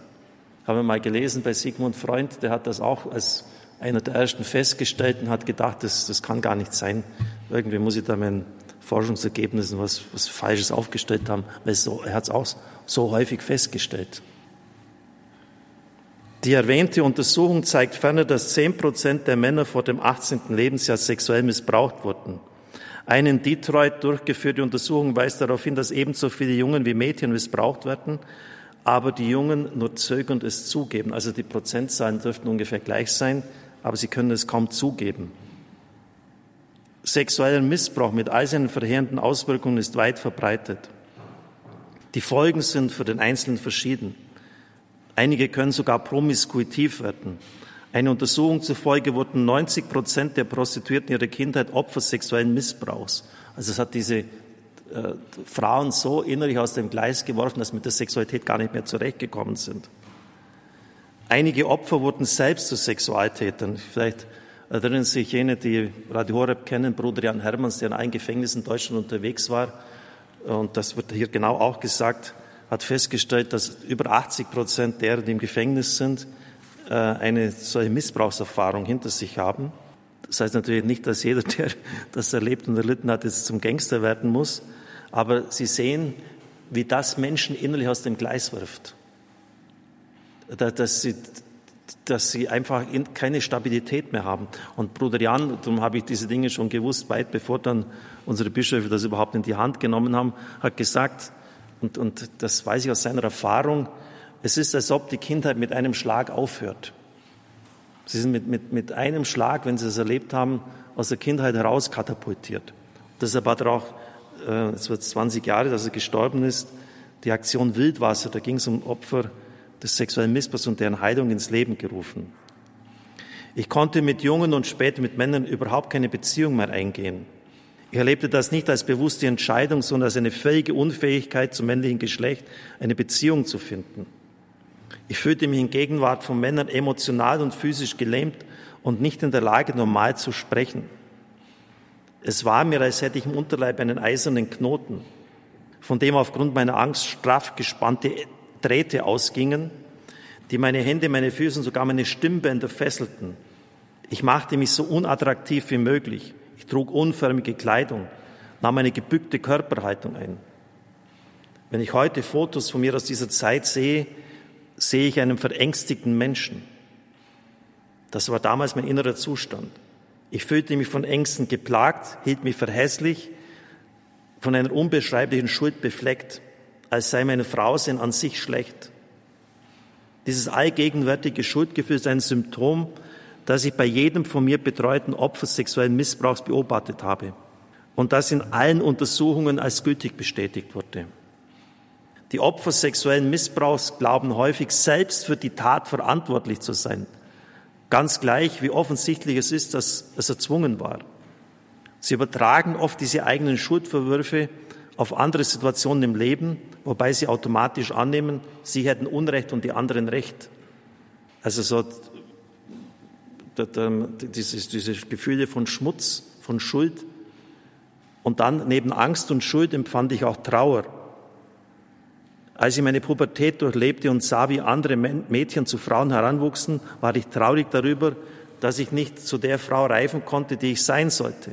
haben wir mal gelesen bei Sigmund Freund, der hat das auch als einer der ersten festgestellt und hat gedacht, das, das kann gar nicht sein. Irgendwie muss ich da meinen Forschungsergebnissen was, was Falsches aufgestellt haben, weil so, er hat es auch so häufig festgestellt. Die erwähnte Untersuchung zeigt ferner, dass zehn Prozent der Männer vor dem 18. Lebensjahr sexuell missbraucht wurden. Eine in Detroit durchgeführte Untersuchung weist darauf hin, dass ebenso viele Jungen wie Mädchen missbraucht werden aber die Jungen nur zögernd es zugeben. Also die Prozentzahlen dürften ungefähr gleich sein, aber sie können es kaum zugeben. Sexueller Missbrauch mit all seinen verheerenden Auswirkungen ist weit verbreitet. Die Folgen sind für den Einzelnen verschieden. Einige können sogar promiskuitiv werden. Eine Untersuchung zufolge wurden 90 Prozent der Prostituierten ihrer Kindheit Opfer sexuellen Missbrauchs. Also es hat diese äh, Frauen so innerlich aus dem Gleis geworfen, dass mit der Sexualität gar nicht mehr zurechtgekommen sind. Einige Opfer wurden selbst zu Sexualtätern. Vielleicht erinnern sich jene, die Radio Horeb kennen, Bruder Jan Hermanns, der in einem Gefängnis in Deutschland unterwegs war. Und das wird hier genau auch gesagt, hat festgestellt, dass über 80 Prozent derer, die im Gefängnis sind, äh, eine solche Missbrauchserfahrung hinter sich haben. Das heißt natürlich nicht, dass jeder, der das erlebt und erlitten hat, jetzt zum Gangster werden muss. aber sie sehen, wie das Menschen innerlich aus dem Gleis wirft. Dass sie, dass sie einfach keine Stabilität mehr haben. Und Bruder Jan, darum habe ich diese Dinge schon gewusst, weit bevor dann unsere Bischöfe das überhaupt in die Hand genommen haben, hat gesagt, und, und das weiß ich aus seiner Erfahrung, es ist, als ob die Kindheit mit einem Schlag aufhört. Sie sind mit, mit, mit einem Schlag, wenn sie es erlebt haben, aus der Kindheit heraus katapultiert. Deshalb hat er auch, äh, es wird 20 Jahre, dass er gestorben ist, die Aktion Wildwasser, da ging es um Opfer des sexuellen Missbrauchs und deren Heilung ins Leben gerufen. Ich konnte mit Jungen und später mit Männern überhaupt keine Beziehung mehr eingehen. Ich erlebte das nicht als bewusste Entscheidung, sondern als eine fähige Unfähigkeit zum männlichen Geschlecht, eine Beziehung zu finden. Ich fühlte mich in Gegenwart von Männern emotional und physisch gelähmt und nicht in der Lage, normal zu sprechen. Es war mir, als hätte ich im Unterleib einen eisernen Knoten, von dem aufgrund meiner Angst straff gespannte Drähte ausgingen, die meine Hände, meine Füße und sogar meine Stimmbänder fesselten. Ich machte mich so unattraktiv wie möglich. Ich trug unförmige Kleidung, nahm eine gebückte Körperhaltung ein. Wenn ich heute Fotos von mir aus dieser Zeit sehe, sehe ich einen verängstigten Menschen. Das war damals mein innerer Zustand. Ich fühlte mich von Ängsten geplagt, hielt mich für hässlich, von einer unbeschreiblichen Schuld befleckt, als sei meine Frau sein an sich schlecht. Dieses allgegenwärtige Schuldgefühl ist ein Symptom, das ich bei jedem von mir betreuten Opfer sexuellen Missbrauchs beobachtet habe und das in allen Untersuchungen als gültig bestätigt wurde. Die Opfer sexuellen Missbrauchs glauben häufig selbst für die Tat verantwortlich zu sein, ganz gleich wie offensichtlich es ist, dass es erzwungen war. Sie übertragen oft diese eigenen Schuldverwürfe auf andere Situationen im Leben, wobei sie automatisch annehmen, sie hätten Unrecht und die anderen Recht. Also so dieses, diese Gefühle von Schmutz, von Schuld. Und dann neben Angst und Schuld empfand ich auch Trauer. Als ich meine Pubertät durchlebte und sah, wie andere Mädchen zu Frauen heranwuchsen, war ich traurig darüber, dass ich nicht zu der Frau reifen konnte, die ich sein sollte.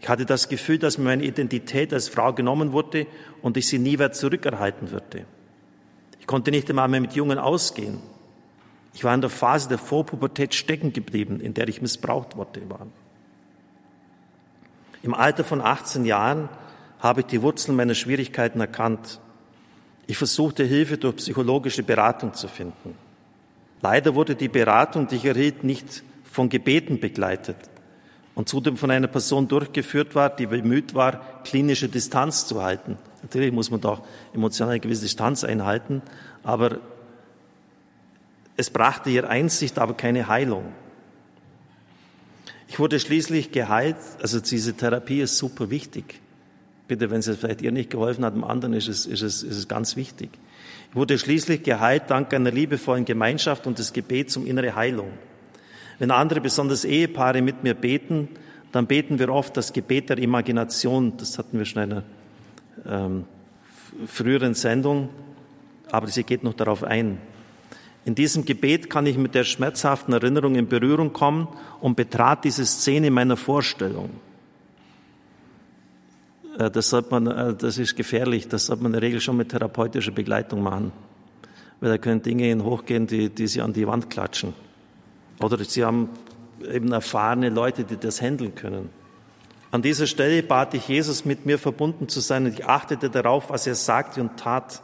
Ich hatte das Gefühl, dass mir meine Identität als Frau genommen wurde und ich sie nie mehr zurückerhalten würde. Ich konnte nicht einmal mehr mit Jungen ausgehen. Ich war in der Phase der Vorpubertät stecken geblieben, in der ich missbraucht war. Im Alter von 18 Jahren habe ich die Wurzeln meiner Schwierigkeiten erkannt. Ich versuchte Hilfe durch psychologische Beratung zu finden. Leider wurde die Beratung, die ich erhielt, nicht von Gebeten begleitet und zudem von einer Person durchgeführt war, die bemüht war, klinische Distanz zu halten. Natürlich muss man doch emotional eine gewisse Distanz einhalten, aber es brachte ihr Einsicht, aber keine Heilung. Ich wurde schließlich geheilt, also diese Therapie ist super wichtig. Bitte, wenn es vielleicht ihr nicht geholfen hat, dem anderen ist es, ist es, ist es ganz wichtig. Ich wurde schließlich geheilt dank einer liebevollen Gemeinschaft und des Gebets um innere Heilung. Wenn andere, besonders Ehepaare, mit mir beten, dann beten wir oft das Gebet der Imagination. Das hatten wir schon in einer ähm, früheren Sendung, aber sie geht noch darauf ein. In diesem Gebet kann ich mit der schmerzhaften Erinnerung in Berührung kommen und betrat diese Szene meiner Vorstellung. Äh, das, man, äh, das ist gefährlich, das sollte man in der Regel schon mit therapeutischer Begleitung machen. Weil da können Dinge hochgehen, die, die sie an die Wand klatschen. Oder sie haben eben erfahrene Leute, die das handeln können. An dieser Stelle bat ich Jesus, mit mir verbunden zu sein und ich achtete darauf, was er sagte und tat.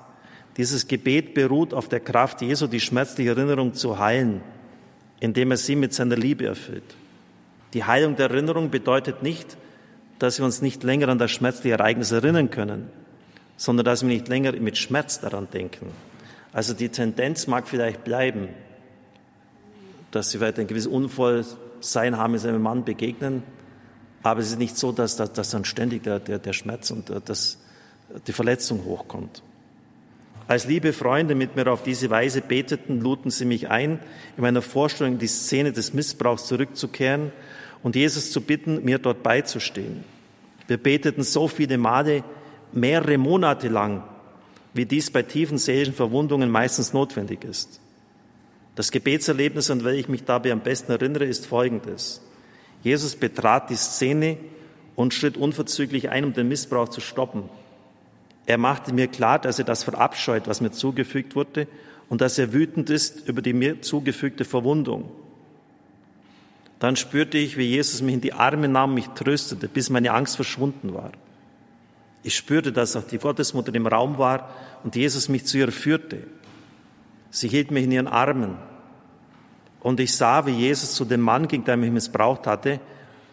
Dieses Gebet beruht auf der Kraft Jesu, die schmerzliche Erinnerung zu heilen, indem er sie mit seiner Liebe erfüllt. Die Heilung der Erinnerung bedeutet nicht, dass wir uns nicht länger an das schmerzliche Ereignis erinnern können, sondern dass wir nicht länger mit Schmerz daran denken. Also die Tendenz mag vielleicht bleiben, dass sie vielleicht ein gewisses Unvollsein haben, mit seinem Mann begegnen, aber es ist nicht so, dass, dass, dass dann ständig der, der, der Schmerz und äh, das, die Verletzung hochkommt. Als liebe Freunde mit mir auf diese Weise beteten, luden sie mich ein, in meiner Vorstellung in die Szene des Missbrauchs zurückzukehren und Jesus zu bitten, mir dort beizustehen. Wir beteten so viele Male, mehrere Monate lang, wie dies bei tiefen seelischen Verwundungen meistens notwendig ist. Das Gebetserlebnis, an welches ich mich dabei am besten erinnere, ist folgendes. Jesus betrat die Szene und schritt unverzüglich ein, um den Missbrauch zu stoppen. Er machte mir klar, dass er das verabscheut, was mir zugefügt wurde, und dass er wütend ist über die mir zugefügte Verwundung. Dann spürte ich, wie Jesus mich in die Arme nahm, mich tröstete, bis meine Angst verschwunden war. Ich spürte, dass auch die Gottesmutter im Raum war und Jesus mich zu ihr führte. Sie hielt mich in ihren Armen. Und ich sah, wie Jesus zu dem Mann ging, der mich missbraucht hatte,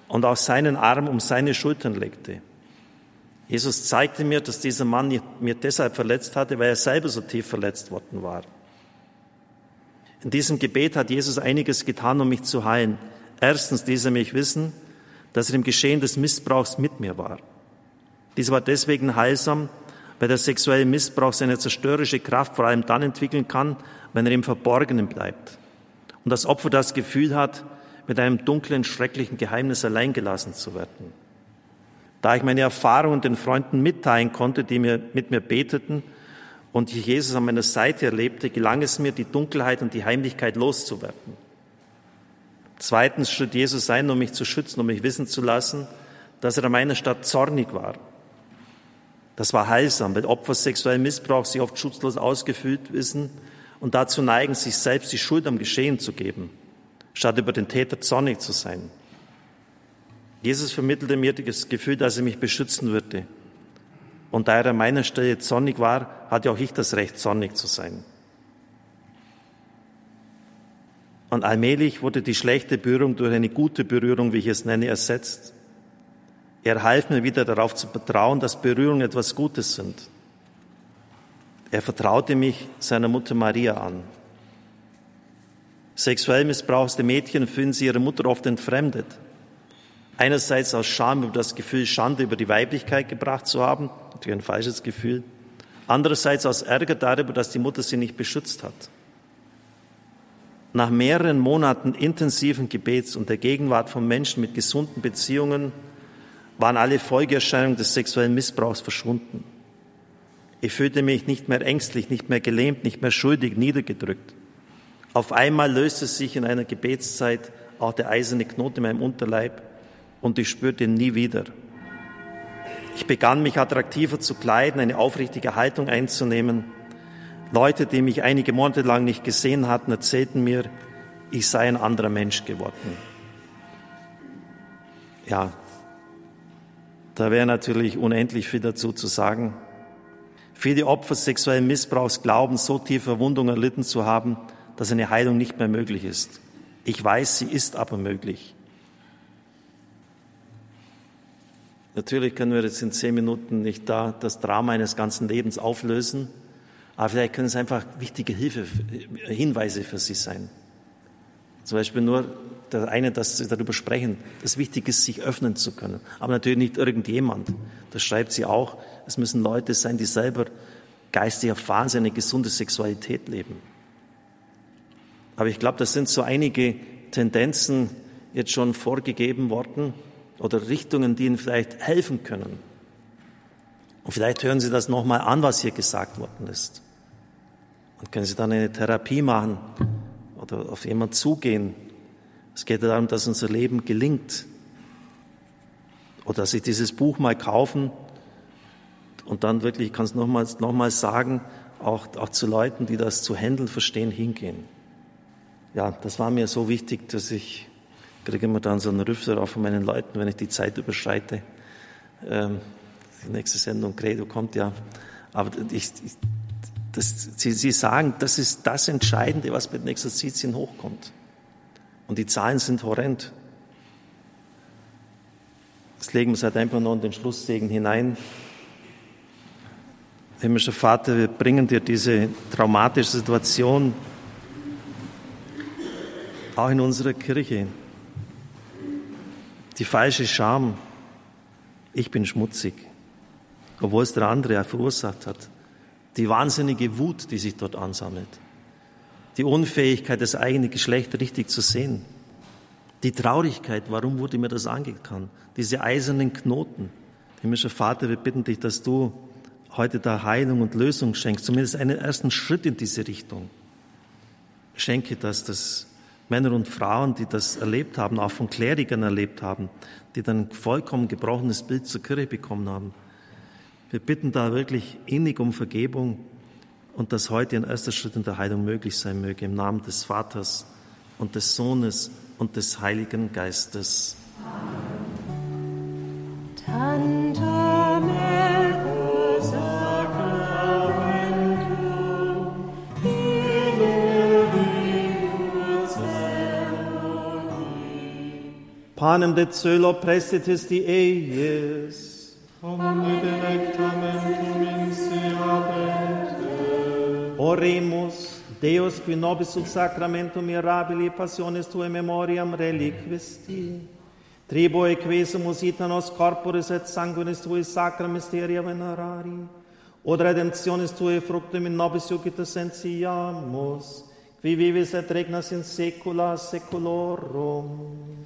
und auch seinen Arm um seine Schultern legte. Jesus zeigte mir, dass dieser Mann mir deshalb verletzt hatte, weil er selber so tief verletzt worden war. In diesem Gebet hat Jesus einiges getan, um mich zu heilen. Erstens ließ er mich wissen, dass er im Geschehen des Missbrauchs mit mir war. Dies war deswegen heilsam, weil der sexuelle Missbrauch seine zerstörerische Kraft vor allem dann entwickeln kann, wenn er im Verborgenen bleibt. Und das Opfer das Gefühl hat, mit einem dunklen, schrecklichen Geheimnis alleingelassen zu werden. Da ich meine Erfahrungen den Freunden mitteilen konnte, die mir, mit mir beteten und ich Jesus an meiner Seite erlebte, gelang es mir, die Dunkelheit und die Heimlichkeit loszuwerden. Zweitens schritt Jesus ein, um mich zu schützen, um mich wissen zu lassen, dass er an meiner Stadt zornig war. Das war heilsam, weil Opfer sexuellen Missbrauchs sich oft schutzlos ausgefüllt wissen und dazu neigen, sich selbst die Schuld am Geschehen zu geben statt über den Täter zornig zu sein. Jesus vermittelte mir das Gefühl, dass er mich beschützen würde. Und da er an meiner Stelle zornig war, hatte auch ich das Recht, zornig zu sein. Und allmählich wurde die schlechte Berührung durch eine gute Berührung, wie ich es nenne, ersetzt. Er half mir wieder darauf zu vertrauen, dass Berührungen etwas Gutes sind. Er vertraute mich seiner Mutter Maria an. Sexuell missbrauchte Mädchen fühlen sie ihre Mutter oft entfremdet. Einerseits aus Scham über das Gefühl, Schande über die Weiblichkeit gebracht zu haben, natürlich ein falsches Gefühl. Andererseits aus Ärger darüber, dass die Mutter sie nicht beschützt hat. Nach mehreren Monaten intensiven Gebets und der Gegenwart von Menschen mit gesunden Beziehungen waren alle Folgeerscheinungen des sexuellen Missbrauchs verschwunden. Ich fühlte mich nicht mehr ängstlich, nicht mehr gelähmt, nicht mehr schuldig, niedergedrückt. Auf einmal löste sich in einer Gebetszeit auch der eiserne Knoten in meinem Unterleib und ich spürte ihn nie wieder. Ich begann mich attraktiver zu kleiden, eine aufrichtige Haltung einzunehmen. Leute, die mich einige Monate lang nicht gesehen hatten, erzählten mir, ich sei ein anderer Mensch geworden. Ja, da wäre natürlich unendlich viel dazu zu sagen. Viele Opfer sexuellen Missbrauchs glauben, so tiefe Verwundungen erlitten zu haben, dass eine Heilung nicht mehr möglich ist. Ich weiß, sie ist aber möglich. Natürlich können wir jetzt in zehn Minuten nicht da das Drama eines ganzen Lebens auflösen, aber vielleicht können es einfach wichtige Hilfe, Hinweise für Sie sein. Zum Beispiel nur der eine, dass Sie darüber sprechen, dass wichtig ist, sich öffnen zu können. Aber natürlich nicht irgendjemand. Das schreibt sie auch. Es müssen Leute sein, die selber geistig erfahren, sie eine gesunde Sexualität leben. Aber ich glaube, das sind so einige Tendenzen jetzt schon vorgegeben worden oder Richtungen, die Ihnen vielleicht helfen können. Und vielleicht hören Sie das nochmal an, was hier gesagt worden ist. Und können Sie dann eine Therapie machen oder auf jemanden zugehen. Es geht darum, dass unser Leben gelingt. Oder dass Sie dieses Buch mal kaufen und dann wirklich, ich kann es nochmals, nochmals sagen, auch, auch zu Leuten, die das zu handeln verstehen, hingehen ja, das war mir so wichtig, dass ich kriege immer dann so einen Rüffel auch von meinen Leuten, wenn ich die Zeit überschreite. Ähm, die nächste Sendung Credo kommt ja. Aber ich, ich, das, sie, sie sagen, das ist das Entscheidende, was mit den Exerzitien hochkommt. Und die Zahlen sind horrend. Das legen wir halt einfach noch in den Schlusssegen hinein. Himmlischer Vater, wir bringen dir diese traumatische Situation auch in unserer Kirche. Die falsche Scham, ich bin schmutzig, obwohl es der andere verursacht hat. Die wahnsinnige Wut, die sich dort ansammelt. Die Unfähigkeit, das eigene Geschlecht richtig zu sehen. Die Traurigkeit, warum wurde mir das angetan? Diese eisernen Knoten. Himmlischer Vater, wir bitten dich, dass du heute da Heilung und Lösung schenkst, zumindest einen ersten Schritt in diese Richtung. Schenke, dass das Männer und Frauen, die das erlebt haben, auch von Klerikern erlebt haben, die dann ein vollkommen gebrochenes Bild zur Kirche bekommen haben. Wir bitten da wirklich innig um Vergebung und dass heute ein erster Schritt in der Heilung möglich sein möge, im Namen des Vaters und des Sohnes und des Heiligen Geistes. Tanta Mero panem de celo presitis eies, Omne delectamentum in se. Oremus, Deus, qui nobis sub sacramentum mirabili passiones tuae memoriam reliquisti, tribo e quesumus ita nos corporis et sanguinis tui sacra mysteria venerari, od redemptionis tuae fructum in nobis iucita sentiamus, qui vivis et regnas in saecula saeculorum.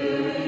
you.